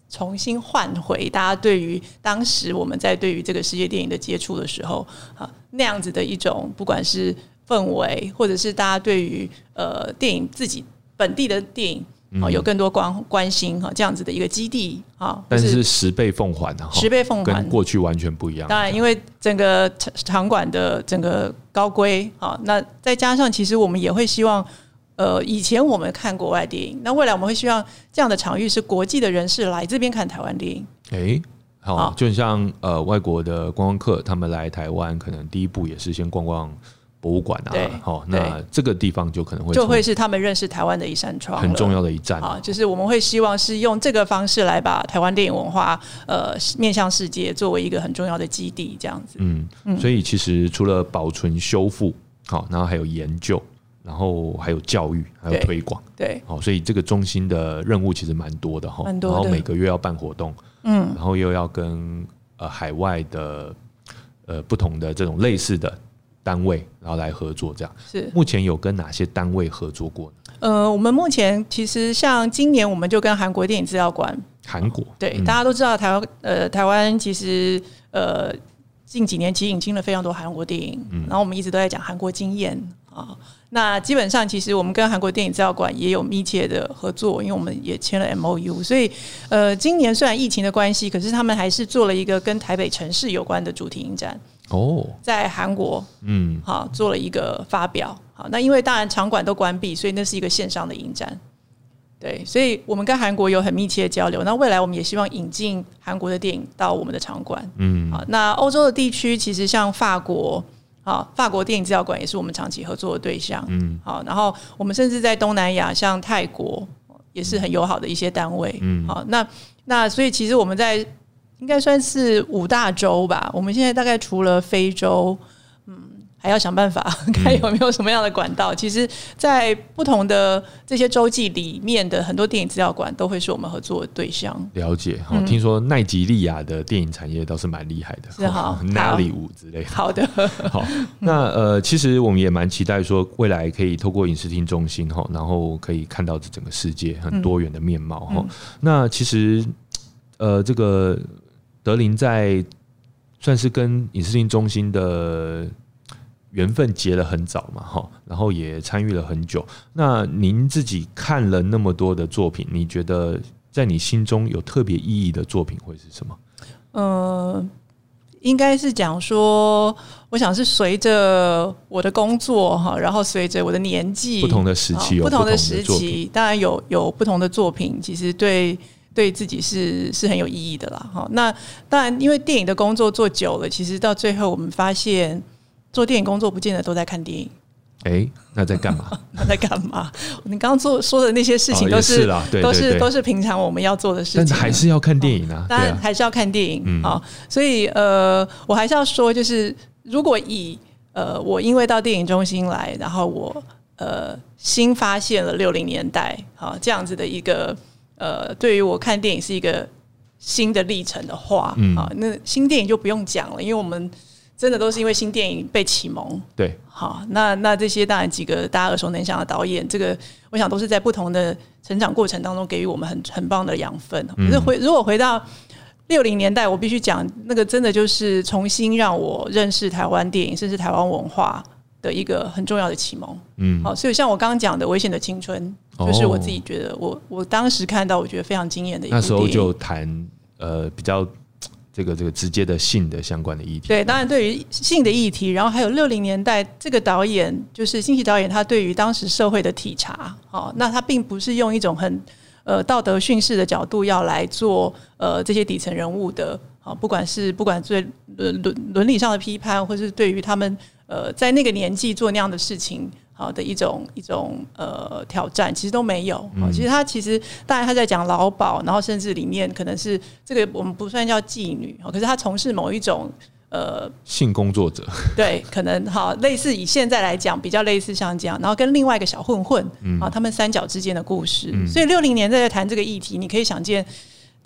重新换回大家对于当时我们在对于这个世界电影的接触的时候啊那样子的一种，不管是氛围，或者是大家对于呃电影自己本地的电影啊、有更多关关心哈、这样子的一个基地啊，
但
就是
十倍奉还啊，哈
十倍奉还
跟。过去完全不一样。
当然，因为整个场场馆的整个高规啊，那再加上其实我们也会希望，呃，以前我们看国外电影，那未来我们会希望这样的场域是国际的人士来这边看台湾电影。
哎，好，
好
就像呃外国的观光客，他们来台湾，可能第一步也是先逛逛博物馆啊
对，
好，那这个地方就可能会
就会是他们认识台湾的一扇窗，
很重要的一站
啊，就是我们会希望是用这个方式来把台湾电影文化呃面向世界，作为一个很重要的基地，这样子。
嗯，所以其实除了保存、修复，好，然后还有研究，然后还有教育，还有推广，
对，
好，所以这个中心的任务其实蛮多的哈，然后每个月要办活动，
嗯，
然后又要跟呃海外的呃不同的这种类似的单位，然后来合作这样。
是。
目前有跟哪些单位合作过呢？
呃，我们目前其实像今年我们就跟韩国电影资料馆，
韩国。
对，
嗯。
大家都知道台湾呃台湾其实呃近几年其实引进了非常多韩国电影，然后我们一直都在讲韩国经验。啊。那基本上其实我们跟韩国电影资料馆也有密切的合作，因为我们也签了 M O U，所以呃今年虽然疫情的关系，可是他们还是做了一个跟台北城市有关的主题影展，
哦，
在韩国
嗯，
好做了一个发表。好，那因为当然场馆都关闭，所以那是一个线上的影展。对，所以我们跟韩国有很密切的交流。那未来我们也希望引进韩国的电影到我们的场馆。
嗯，
好，那欧洲的地区其实像法国，啊，法国电影资料馆也是我们长期合作的对象。
嗯，
好，然后我们甚至在东南亚，像泰国也是很友好的一些单位。
嗯
好，那那所以其实我们在应该算是五大洲吧。我们现在大概除了非洲，嗯，还要想办法看有没有什么样的管道。其实，在不同的这些洲际里面的很多电影资料馆都会是我们合作的对象。
了解。好，听说奈及利亚的电影产业倒是蛮厉害的，
嗯是哈
哪里舞之类的。
好的，
好，那呃，其实我们也蛮期待说，未来可以透过影视厅中心哈，然后可以看到这整个世界很多元的面貌哈。那其实呃，这个德林在算是跟影视厅中心的缘分结了很早嘛哈，然后也参与了很久。那您自己看了那么多的作品，你觉得在你心中有特别意义的作品会是什么？
呃，应该是讲说，我想是随着我的工作哈，然后随着我的年纪，
不同的时期有
不同
的
时期，当然有有不同的作品，其实对对自己是是很有意义的啦。哈，那当然，因为电影的工作做久了，其实到最后我们发现，做电影工作不见得都在看电影，
哎、那在干嘛？
那在干嘛？你刚刚做说的那些事情
哦
都
也是啦，对
都是都是平常我们要做的事
但
情啊，
还是要看电影啊，
当然还是要看电影
嗯
好，所以呃，我还是要说，就是如果以呃，我因为到电影中心来，然后我呃新发现了六零年代啊这样子的一个呃，对于我看电影是一个新的历程的话，
嗯。
好，那新电影就不用讲了，因为我们真的都是因为新电影被启蒙，
对，
好，那那这些当然几个大家耳熟能详的导演，这个我想都是在不同的成长过程当中给予我们很很棒的养分。可是回如果回到六零年代，我必须讲那个真的就是重新让我认识台湾电影，甚至台湾文化的一个很重要的启蒙。
嗯，
好，所以像我刚刚讲的《危险的青春》，
哦
就是我自己觉得我我当时看到，我觉得非常惊艳的一
那时候就谈呃比较这个这个直接的性的相关的议题，
对，当然对于性的议题，然后还有六零年代这个导演，就是新奇导演，他对于当时社会的体察，哦，那他并不是用一种很呃道德训示的角度要来做呃这些底层人物的，啊、不管是不管对伦伦伦理上的批判，或是对于他们呃在那个年纪做那样的事情。好的一种一种呃挑战，其实都没有。哦、其实他其实当然他在讲劳保，然后甚至里面可能是这个我们不算叫妓女，哦可是他从事某一种呃
性工作者，
对，可能好类似以现在来讲比较类似像这样，然后跟另外一个小混混啊，他们三角之间的故事。所以六零年代在谈这个议题，你可以想见。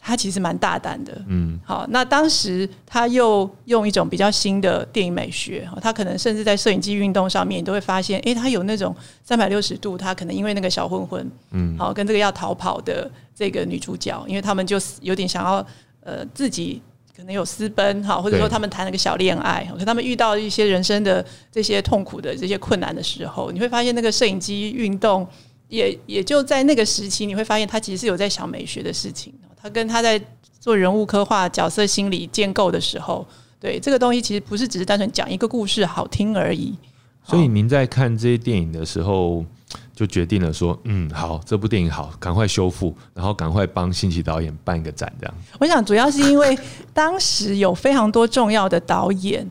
他其实蛮大胆的，
嗯，
好，那当时他又用一种比较新的电影美学，他可能甚至在摄影机运动上面，你都会发现，诶，他有那种三百六十度，他可能因为那个小混混，嗯，好，跟这个要逃跑的这个女主角，因为他们就有点想要呃自己可能有私奔哈，或者说他们谈了个小恋爱，可他们遇到一些人生的这些痛苦的这些困难的时候，你会发现那个摄影机运动也也就在那个时期，你会发现他其实是有在想美学的事情，他跟他在做人物刻画、角色心理建构的时候，对这个东西其实不是只是单纯讲一个故事好听而已。
所以您在看这些电影的时候，就决定了说，嗯，好，这部电影好，赶快修复，然后赶快帮新奇导演办一个展，这样。
我想主要是因为当时有非常多重要的导演，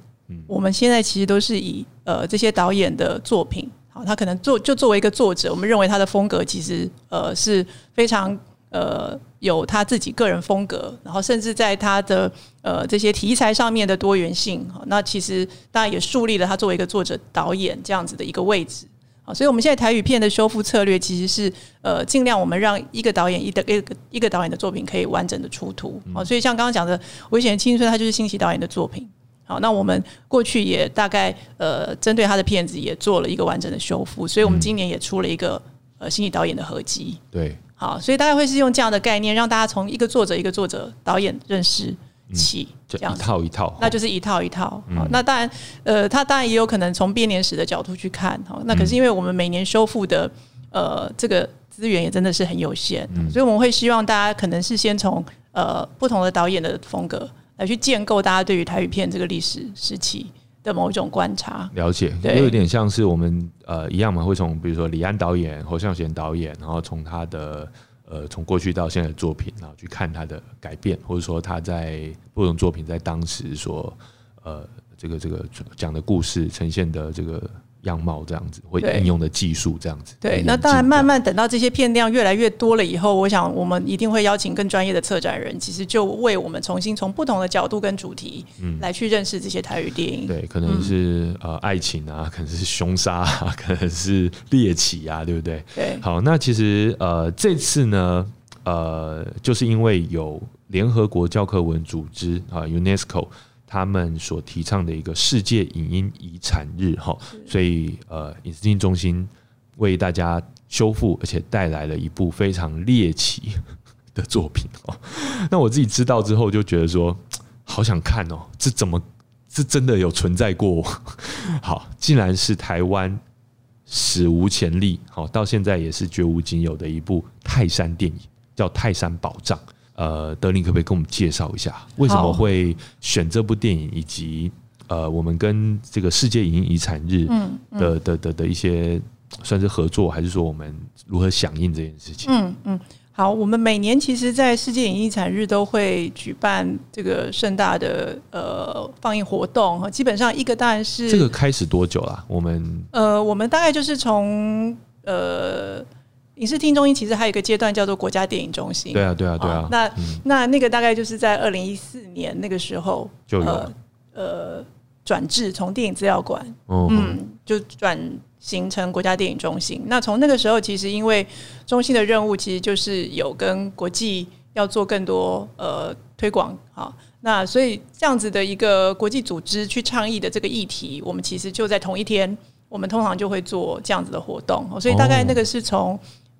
我们现在其实都是以呃这些导演的作品，好，他可能作就作为一个作者，我们认为他的风格其实呃是非常呃有他自己个人风格，然后甚至在他的呃这些题材上面的多元性，好，那其实当然也树立了他作为一个作者导演这样子的一个位置。好，所以我们现在台语片的修复策略其实是呃，尽量我们让一个导演一的一个一个导演的作品可以完整的出图。好，所以像刚刚讲的《危险的青春》，它就是新奇导演的作品。好，那我们过去也大概呃针对他的片子也做了一个完整的修复，所以我们今年也出了一个呃新奇导演的合集。
对，
好，所以大概会是用这样的概念，让大家从一个作者一个作者导演认识起，
这
样一。
套一套，
那就是一套一套。好，那当然，呃，他当然也有可能从编年史的角度去看。好，那可是因为我们每年修复的呃这个资源也真的是很有限，所以我们会希望大家可能是先从呃不同的导演的风格来去建构大家对于台语片这个历史时期的某一种观察。
了解，
对
也有点像是我们呃一样嘛，会从比如说李安导演、侯孝贤导演，然后从他的呃从过去到现在的作品，然后去看他的改变，或者说他在不同作品在当时所呃这个这个讲的故事呈现的这个样貌这样子，会
对
应用的技术这样子。
对，那当然，慢慢等到这些片量越来越多了以后，我想我们一定会邀请更专业的策展人，其实就为我们重新从不同的角度跟主题，嗯来去认识这些台语电影。
嗯对，可能是、呃爱情啊，可能是凶杀啊，可能是猎奇啊，对不对？
对
好，那其实呃这次呢，呃，就是因为有联合国教科文组织啊、UNESCO 他们所提倡的一个世界影音遗产日哈，所以呃影视厅中心为大家修复，而且带来了一部非常猎奇的作品哦。那我自己知道之后就觉得说，好想看哦，这怎么这真的有存在过？好，竟然是台湾史无前例，好到现在也是绝无仅有的一部泰山电影，叫《泰山宝藏》。呃，德林可不可以跟我们介绍一下，为什么会选这部电影，以及呃，我们跟这个世界影音遗产日
嗯
的、的的的一些算是合作，还是说我们如何响应这件事情？
嗯嗯，好，我们每年其实，在世界影艺遗产日都会举办这个盛大的呃放映活动哈，基本上一个当然是
这个开始多久啦？我们
呃，我们大概就是从呃影视厅中心，其实还有一个阶段叫做国家电影中心。
对啊，对啊，对啊，
哦那、
嗯
那那个大概就是在二零一四年那个时候
就有
呃呃转制从电影资料馆
哦，
嗯，就转型成国家电影中心。那从那个时候，其实因为中心的任务其实就是有跟国际要做更多呃推广，好，那所以这样子的一个国际组织去倡议的这个议题，我们其实就在同一天，我们通常就会做这样子的活动。所以大概那个是从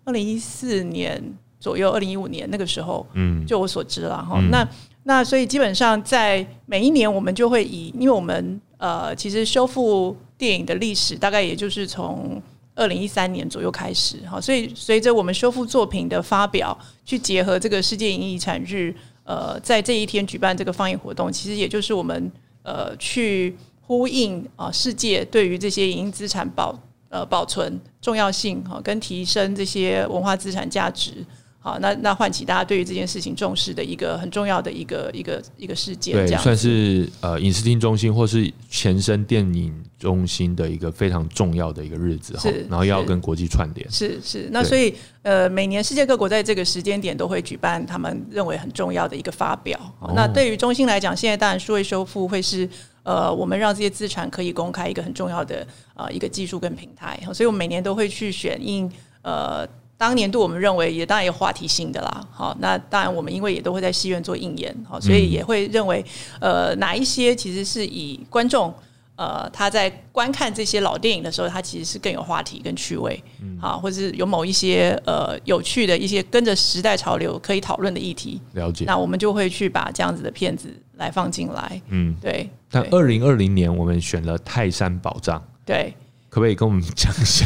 二零一四年左右，二零一五年那个时候，
嗯，
就我所知了哈。
嗯。
那那所以基本上在每一年我们就会以，因为我们呃其实修复电影的历史大概也就是从二零一三年左右开始哈，所以随着我们修复作品的发表，去结合这个世界影艺遗产日，呃，在这一天举办这个放映活动，其实也就是我们呃去呼应啊、世界对于这些影音资产保呃保存重要性哈、跟提升这些文化资产价值。好，那那唤起大家对于这件事情重视的一个很重要的一个一个一个事件，
对算是呃影视厅中心或是前身电影中心的一个非常重要的一个日子哈，然后要跟国际串联。
是是，那所以呃，每年世界各国在这个时间点都会举办他们认为很重要的一个发表。
哦
那对于中心来讲，现在当然数位修复会是呃，我们让这些资产可以公开一个很重要的呃一个技术跟平台，所以我们每年都会去选应呃。当年度我们认为也当然有话题性的啦，好，那当然我们因为也都会在戏院做应演，好，所以也会认为呃哪一些其实是以观众呃他在观看这些老电影的时候，他其实是更有话题跟趣味，好，或者是有某一些呃有趣的一些跟着时代潮流可以讨论的议题，
了解。
那我们就会去把这样子的片子来放进来，
嗯，
对，
但二零二零年我们选了泰山宝藏，
对，
可不可以跟我们讲一下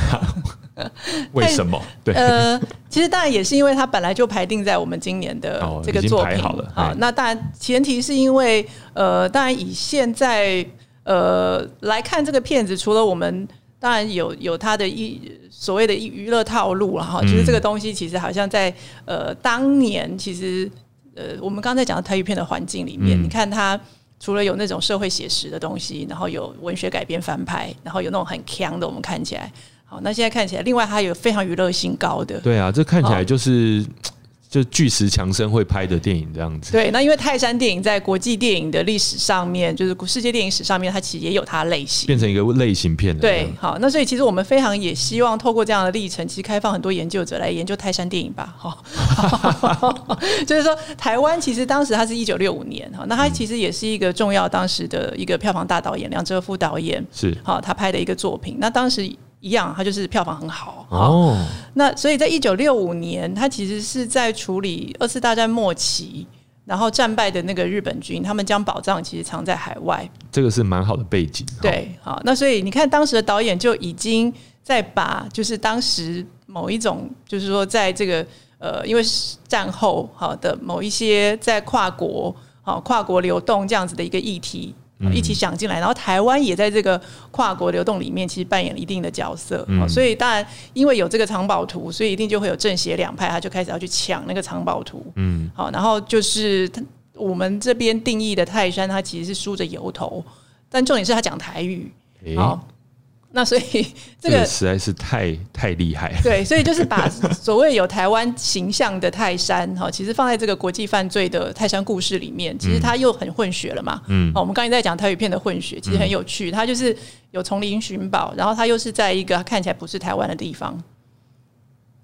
为什么？对，
呃，其实当然也是因为它本来就排定在我们今年的这个作品，
排好了
好
哎，
那当然前提是因为呃，当然以现在呃来看这个片子，除了我们当然有有它的一所谓的娱娱乐套路了哈，
嗯
就是这个东西其实好像在呃当年其实呃我们刚才讲的台语片的环境里面，
嗯
你看它。除了有那种社会写实的东西，然后有文学改编翻拍，然后有那种很强的，我们看起来好。那现在看起来，另外它有非常娱乐性高的，
对啊，这看起来就是就巨石强森会拍的电影这样子。
对，那因为泰山电影在国际电影的历史上面，就是世界电影史上面，它其实也有它类型，
变成一个类型片了。
对，好，那所以其实我们非常也希望透过这样的历程，其实开放很多研究者来研究泰山电影吧。哈，就是说台湾其实当时它是一九六五年哈，那它其实也是一个重要当时的一个票房大导演梁哲夫导演
是
好他拍的一个作品。那当时。一样，它就是票房很好哦。那所以在一九六五年，它其实是在处理二次大战末期，然后战败的那个日本军，他们将宝藏其实藏在海外。
这个是蛮好的背景。
对，好，那所以你看，当时的导演就已经在把，就是当时某一种，就是说，在这个呃，因为战后好的某一些在跨国好跨国流动这样子的一个议题。一起想进来，然后台湾也在这个跨国流动里面，其实扮演了一定的角色。所以当然，因为有这个藏宝图，所以一定就会有正邪两派，他就开始要去抢那个藏宝图。嗯，好，然后就是我们这边定义的泰山，它其实是梳着油头，但重点是他讲台语。好。那所以
这个实在是太太厉害。
对，所以就是把所谓有台湾形象的泰山哈，其实放在这个国际犯罪的泰山故事里面，其实它又很混血了嘛。嗯，我们刚才在讲台语片的混血，其实很有趣。它就是有丛林寻宝，然后它又是在一个看起来不是台湾的地方。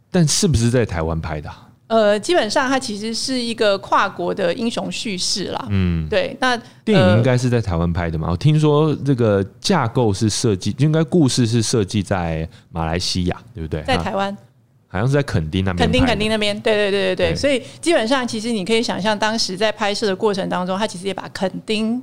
但是不是在台湾拍的？
呃，基本上它其实是一个跨国的英雄叙事啦。嗯，对。那
电影应该是在台湾拍的嘛？我听说这个架构是设计，应该故事是设计在马来西亚，对不对？
在台湾，
好像是在垦丁那边。
垦丁，垦丁那边，对对对对对。所以基本上，其实你可以想象，当时在拍摄的过程当中，他其实也把垦丁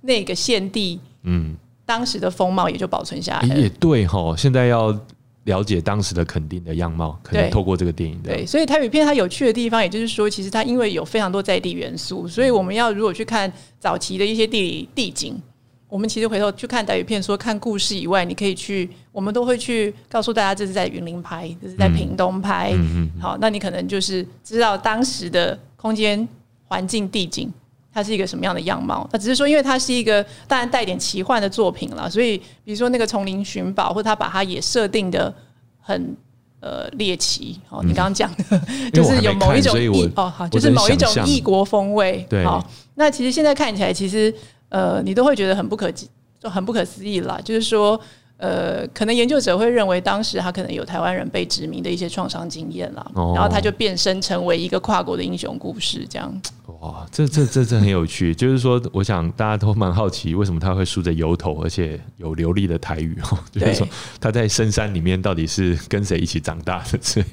那个县地，嗯，当时的风貌也就保存下来。
也对哈，现在要。了解当时的肯定的样貌，可能透过这个电影。
对，所以台语片它有趣的地方，也就是说，其实它因为有非常多在地元素，所以我们要如果去看早期的一些地理地景，我们其实回头去看台语片，说看故事以外，你可以去，我们都会去告诉大家，这是在云林拍，这是在屏东拍。好，那你可能就是知道当时的空间环境地景。它是一个什么样的样貌？它只是说，因为它是一个当然带点奇幻的作品了，所以比如说那个丛林寻宝，或者他把它也设定的很呃猎奇。哦，你刚刚讲的，就是有某一种异哦，好，就是某一种异国风味。
对，
好，那其实现在看起来，其实呃，你都会觉得很不可就很不可思议啦。就是说。呃，可能研究者会认为，当时他可能有台湾人被殖民的一些创伤经验了，然后他就变身成为一个跨国的英雄故事，这样。
哇，这这这这很有趣。就是说，我想大家都蛮好奇，为什么他会梳着油头，而且有流利的台语哦？就是说，他在深山里面到底是跟谁一起长大的？这。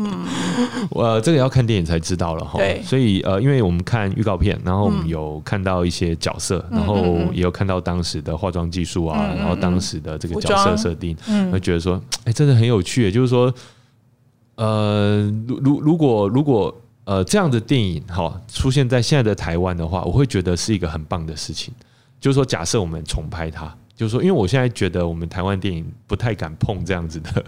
嗯，我这个要看电影才知道了哈。
对，
所以呃，因为我们看预告片，然后我们有看到一些角色，然后也有看到当时的化妆技术啊，然后当时的这个角色设定，会觉得说，哎，真的很有趣。就是说，呃，如如如果如果呃这样的电影哈出现在现在的台湾的话，我会觉得是一个很棒的事情。就是说，假设我们重拍它，就是说，因为我现在觉得我们台湾电影不太敢碰这样子的。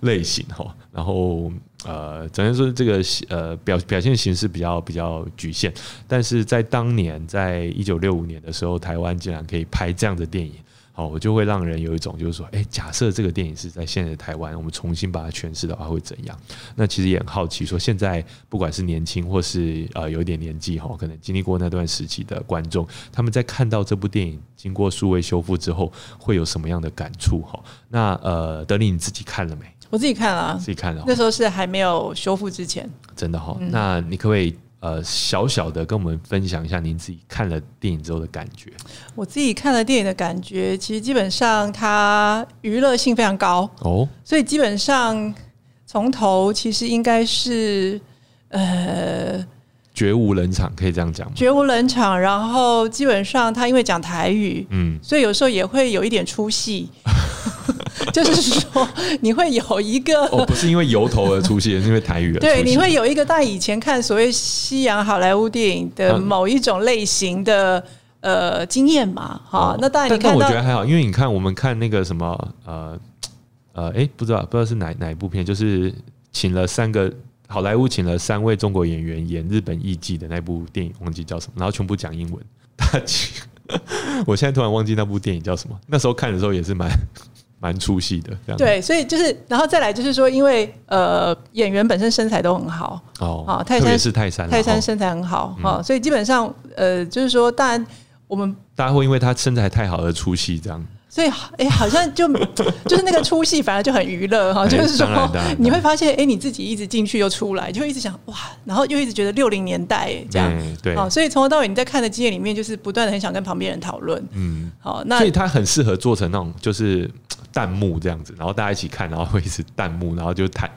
类型哈，然后呃，只能说这个呃表表现形式比较比较局限，但是在当年，在一九六五年的时候，台湾竟然可以拍这样的电影，好，我就会让人有一种就是说，哎，假设这个电影是在现在的台湾，我们重新把它诠释的话会怎样？那其实也很好奇，说现在不管是年轻或是呃有一点年纪哈，可能经历过那段时期的观众，他们在看到这部电影经过数位修复之后，会有什么样的感触哈？那呃，德林你自己看了没？
我自己看了，
自己看了。
那时候是还没有修复之前，
真的哈。那你可不可以呃小小的跟我们分享一下您自己看了电影之后的感觉？
我自己看了电影的感觉，其实基本上它娱乐性非常高哦，所以基本上从头其实应该是呃
绝无冷场，可以这样讲吗？
绝无冷场。然后基本上他因为讲台语，嗯，所以有时候也会有一点出戏。就是说，你会有一个
哦，不是因为由头而出现，是因为台语。
对，你会有一个在以前看所谓西洋好莱坞电影的某一种类型的呃经验嘛？哈，那当然，
但我觉得还好，因为你看我们看那个什么呃呃，哎，不知道不知道是哪哪一部片，就是请了三个好莱坞请了三位中国演员演日本艺伎的那部电影，忘记叫什么，然后全部讲英文。大 我现在突然忘记那部电影叫什么，那时候看的时候也是蛮。蛮出戏的。这样。
对，所以就是，然后再来就是说，因为呃演员本身身材都很好，
哦，
啊泰山
特别是泰山
泰山身材很好哈、所以基本上呃就是说，当然我们
大家会因为他身材太好而出戏，这样
所以，哎、好像就 就是那个出戏，反而就很娱乐哈，
哎
就是说你会发现，哎、你自己一直进去又出来，就会一直想哇，然后又一直觉得六零年代哎这样，
哎对，
好，所以从头到尾你在看的经验里面，就是不断的很想跟旁边人讨论，
嗯，
好，那
所以他很适合做成那种就是弹幕这样子，然后大家一起看，然后会一直弹幕，然后就弹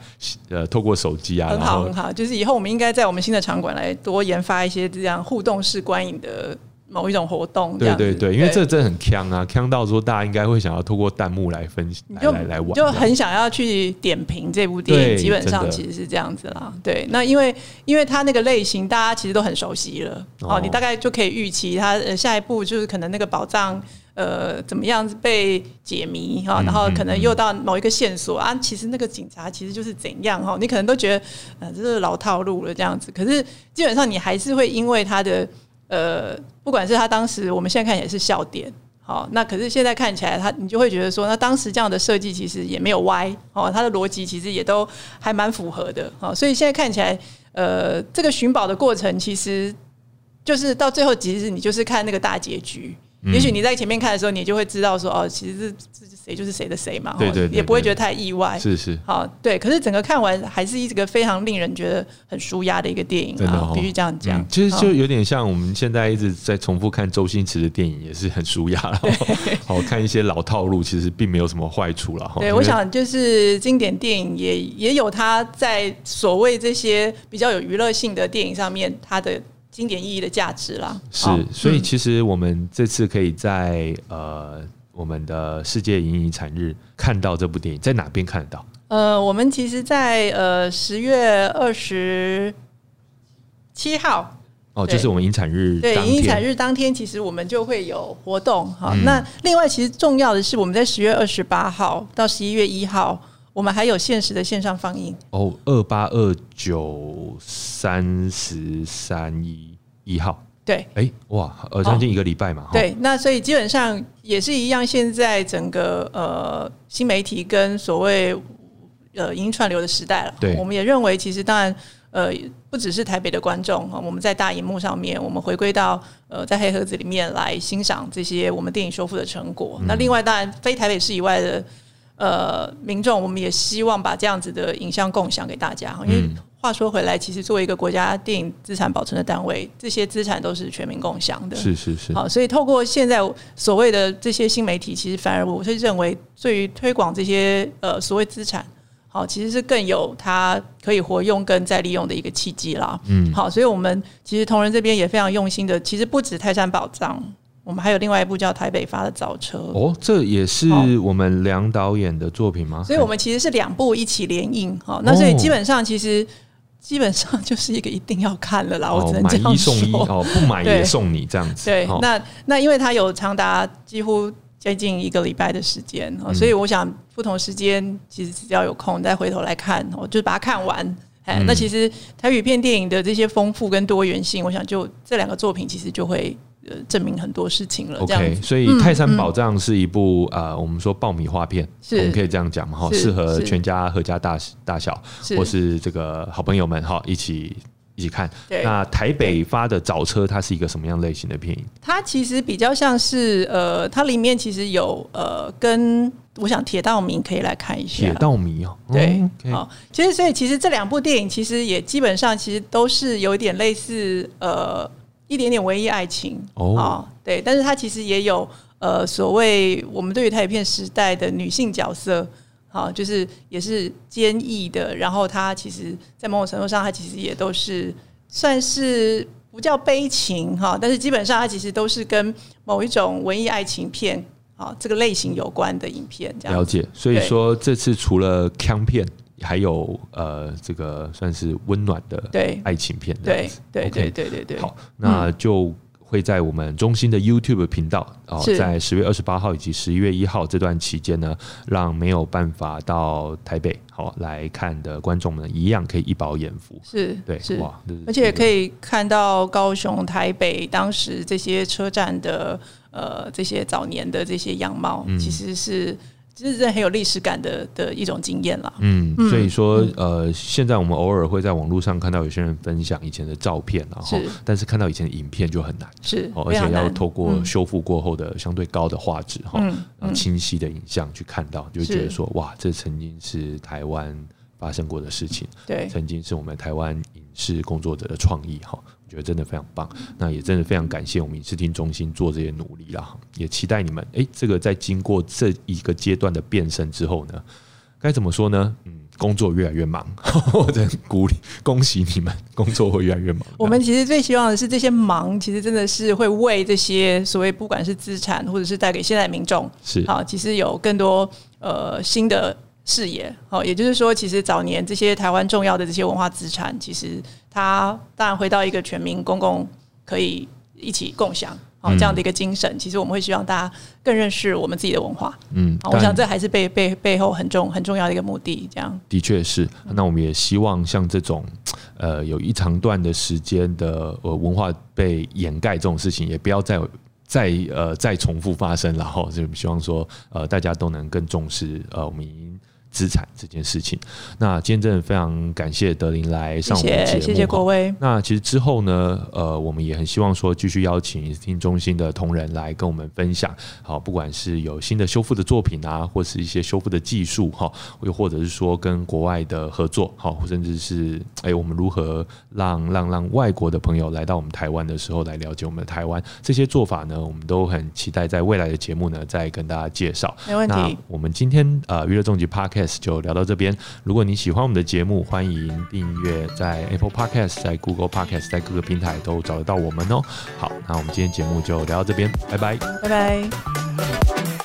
呃透过手机啊，
很好很好，就是以后我们应该在我们新的场馆来多研发一些这样互动式观影的某一种活动，
对对对，因为这真的很强啊，强到说大家应该会想要透过弹幕来分
析就
来来玩，
就很想要去点评这部电影，基本上其实是这样子啦。对，那因为因为它那个类型大家其实都很熟悉了，哦，
哦
你大概就可以预期它呃下一步就是可能那个宝藏。呃，怎么样子被解谜哈、
嗯
然后可能又到某一个线索啊，其实那个警察其实就是怎样哈、你可能都觉得呃这是老套路了这样子，可是基本上你还是会因为他的呃，不管是他当时我们现在看也是笑点，好，那可是现在看起来他你就会觉得说，那当时这样的设计其实也没有歪，哦，他的逻辑其实也都还蛮符合的，好，所以现在看起来，呃，这个寻宝的过程其实就是到最后，其实你就是看那个大结局。
嗯
也许你在前面看的时候，你就会知道说，哦，其实是这谁就是谁的谁嘛，哦
对
也不会觉得太意外。
是是，
好，对，可是整个看完还是一个非常令人觉得很舒压的一个电影啊，必须这样讲
嗯。其实
哦
就有点像我们现在一直在重复看周星驰的电影，也是很舒压了。好看一些老套路，其实并没有什么坏处了。哈
对，我想就是经典电影也也有它在所谓这些比较有娱乐性的电影上面，它的经典意义的价值啦。
是
哦，
所以
嗯
其实我们这次可以在呃我们的世界影遗产日看到这部电影，在哪边看得到？
呃，我们其实在，呃十月二十七号，
哦，就是我们影产日
对，
当
影产。日当天，其实我们就会有活动哈。
嗯
那另外，其实重要的是，我们在十月二十八号到十一月一号，我们还有限时的线上放映。
哦，二八二九三十三一一号。
对
哎、哇，呃，将近一个礼拜嘛。哈，
对，那所以基本上也是一样。现在整个呃新媒体跟所谓呃影音串流的时代了，
对
我们也认为其实当然呃不只是台北的观众啊，我们在大荧幕上面，我们回归到呃在黑盒子里面来欣赏这些我们电影修复的成果。
嗯
那另外当然非台北市以外的呃民众，我们也希望把这样子的影像共享给大家，因为。
嗯
话说回来，其实作为一个国家电影资产保存的单位，这些资产都是全民共享的。
是是是。
好，所以透过现在所谓的这些新媒体，其实反而我会认为，对于推广这些呃所谓资产，好，其实是更有它可以活用跟再利用的一个契机啦。
嗯，
好，所以我们其实同仁这边也非常用心的，其实不止泰山宝藏，我们还有另外一部叫台北发的早车。
哦，这也是我们梁导演的作品吗？
所以我们其实是两部一起联映，哈，那所以基本上其实基本上就是一个一定要看了啦，我只能这样
哦买一送一
说。
哦，不买也
对
送你这样子。
对，
哦
那那因为它有长达几乎接近一个礼拜的时间，所以我想不同时间其实只要有空再回头来看，我就把它看完。哎、
嗯
那其实台语片电影的这些丰富跟多元性，我想就这两个作品其实就会呃证明很多事情了。
OK，所以《泰山宝藏》是一部呃，我们说爆米花片，
是
我们可以这样讲嘛，哈，
是
适合全家、合家大大小，
是
或是这个好朋友们哈一起一起看。那台北发的早车，它是一个什么样类型的片影？
它其实比较像是呃，它里面其实有呃，跟我想铁道迷可以来看一下。
铁道迷哦，
对好、其实所以其实这两部电影其实也基本上其实都是有一点类似呃一点点文艺爱情
哦
啊对，但是它其实也有呃所谓我们对于台语片时代的女性角色。好，就是也是坚毅的，然后它其实，在某种程度上，它其实也都是算是不叫悲情哈，但是基本上它其实都是跟某一种文艺爱情片啊这个类型有关的影片，这样
了解。所以
对
说这次除了腔片，还有呃这个算是温暖的
对。
爱情片
对
子。
对对对对对，
好，那就会在我们中心的 YouTube 频道哦，在十月二十八号以及十一月一号这段期间呢，让没有办法到台北好、来看的观众们一样可以一饱眼福。
是
对，
是，
哇，
而且可
以
以看到高雄、台北当时这些车站的呃这些早年的这些样貌，
嗯。
其实是其实是很有历史感的的一种经验了。
嗯，所以说呃，现在我们偶尔会在网络上看到有些人分享以前的照片，然后
是
但是看到以前的影片就很难。
是，
哦，而且要透过
嗯。
修复过后的相对高的画质哈，
嗯。
呃清晰的影像去看到，就会觉得说哇，这曾经是台湾发生过的事情，
对
曾经是我们台湾影视工作者的创意哈，我觉得真的非常棒。那也真的非常感谢我们影视厅中心做这些努力啦，也期待你们诶，这个在经过这一个阶段的变身之后呢，该怎么说呢？嗯，工作越来越忙，我真鼓励恭喜你们，工作会越来越忙。
我们其实最希望的是，这些忙其实真的是会为这些所谓不管是资产，或者是带给现在民众，
是
好，其实有更多呃新的视野。好，也就是说，其实早年这些台湾重要的这些文化资产，其实它当然回到一个全民公共可以一起共享。好，
嗯
这样的一个精神，其实我们会希望大家更认识我们自己的文化。
嗯，
好，我想这还是背背背后很重很重要的一个目的。这样，
的确是，那我们也希望像这种，呃，有一长段的时间的呃文化被掩盖这种事情，也不要再再呃再重复发生，然后就希望说，呃，大家都能更重视呃我们资产这件事情。那今天真的非常感谢德林来上我们的节目，
谢谢谢国威。
那其实之后呢，呃，我们也很希望说继续邀请听中心的同仁来跟我们分享，好，不管是有新的修复的作品啊，或是一些修复的技术哈，又或者是说跟国外的合作，好，甚至是哎，我们如何让让让外国的朋友来到我们台湾的时候来了解我们的台湾这些做法呢，我们都很期待在未来的节目呢再跟大家介绍。
没问
那
题，
我们今天呃娱乐重疾就聊到这边。如果你喜欢我们的节目，欢迎订阅在 Apple Podcast、在 Google Podcast、在各个平台都找得到我们哦。好，那我们今天节目就聊到这边，拜拜。
拜拜。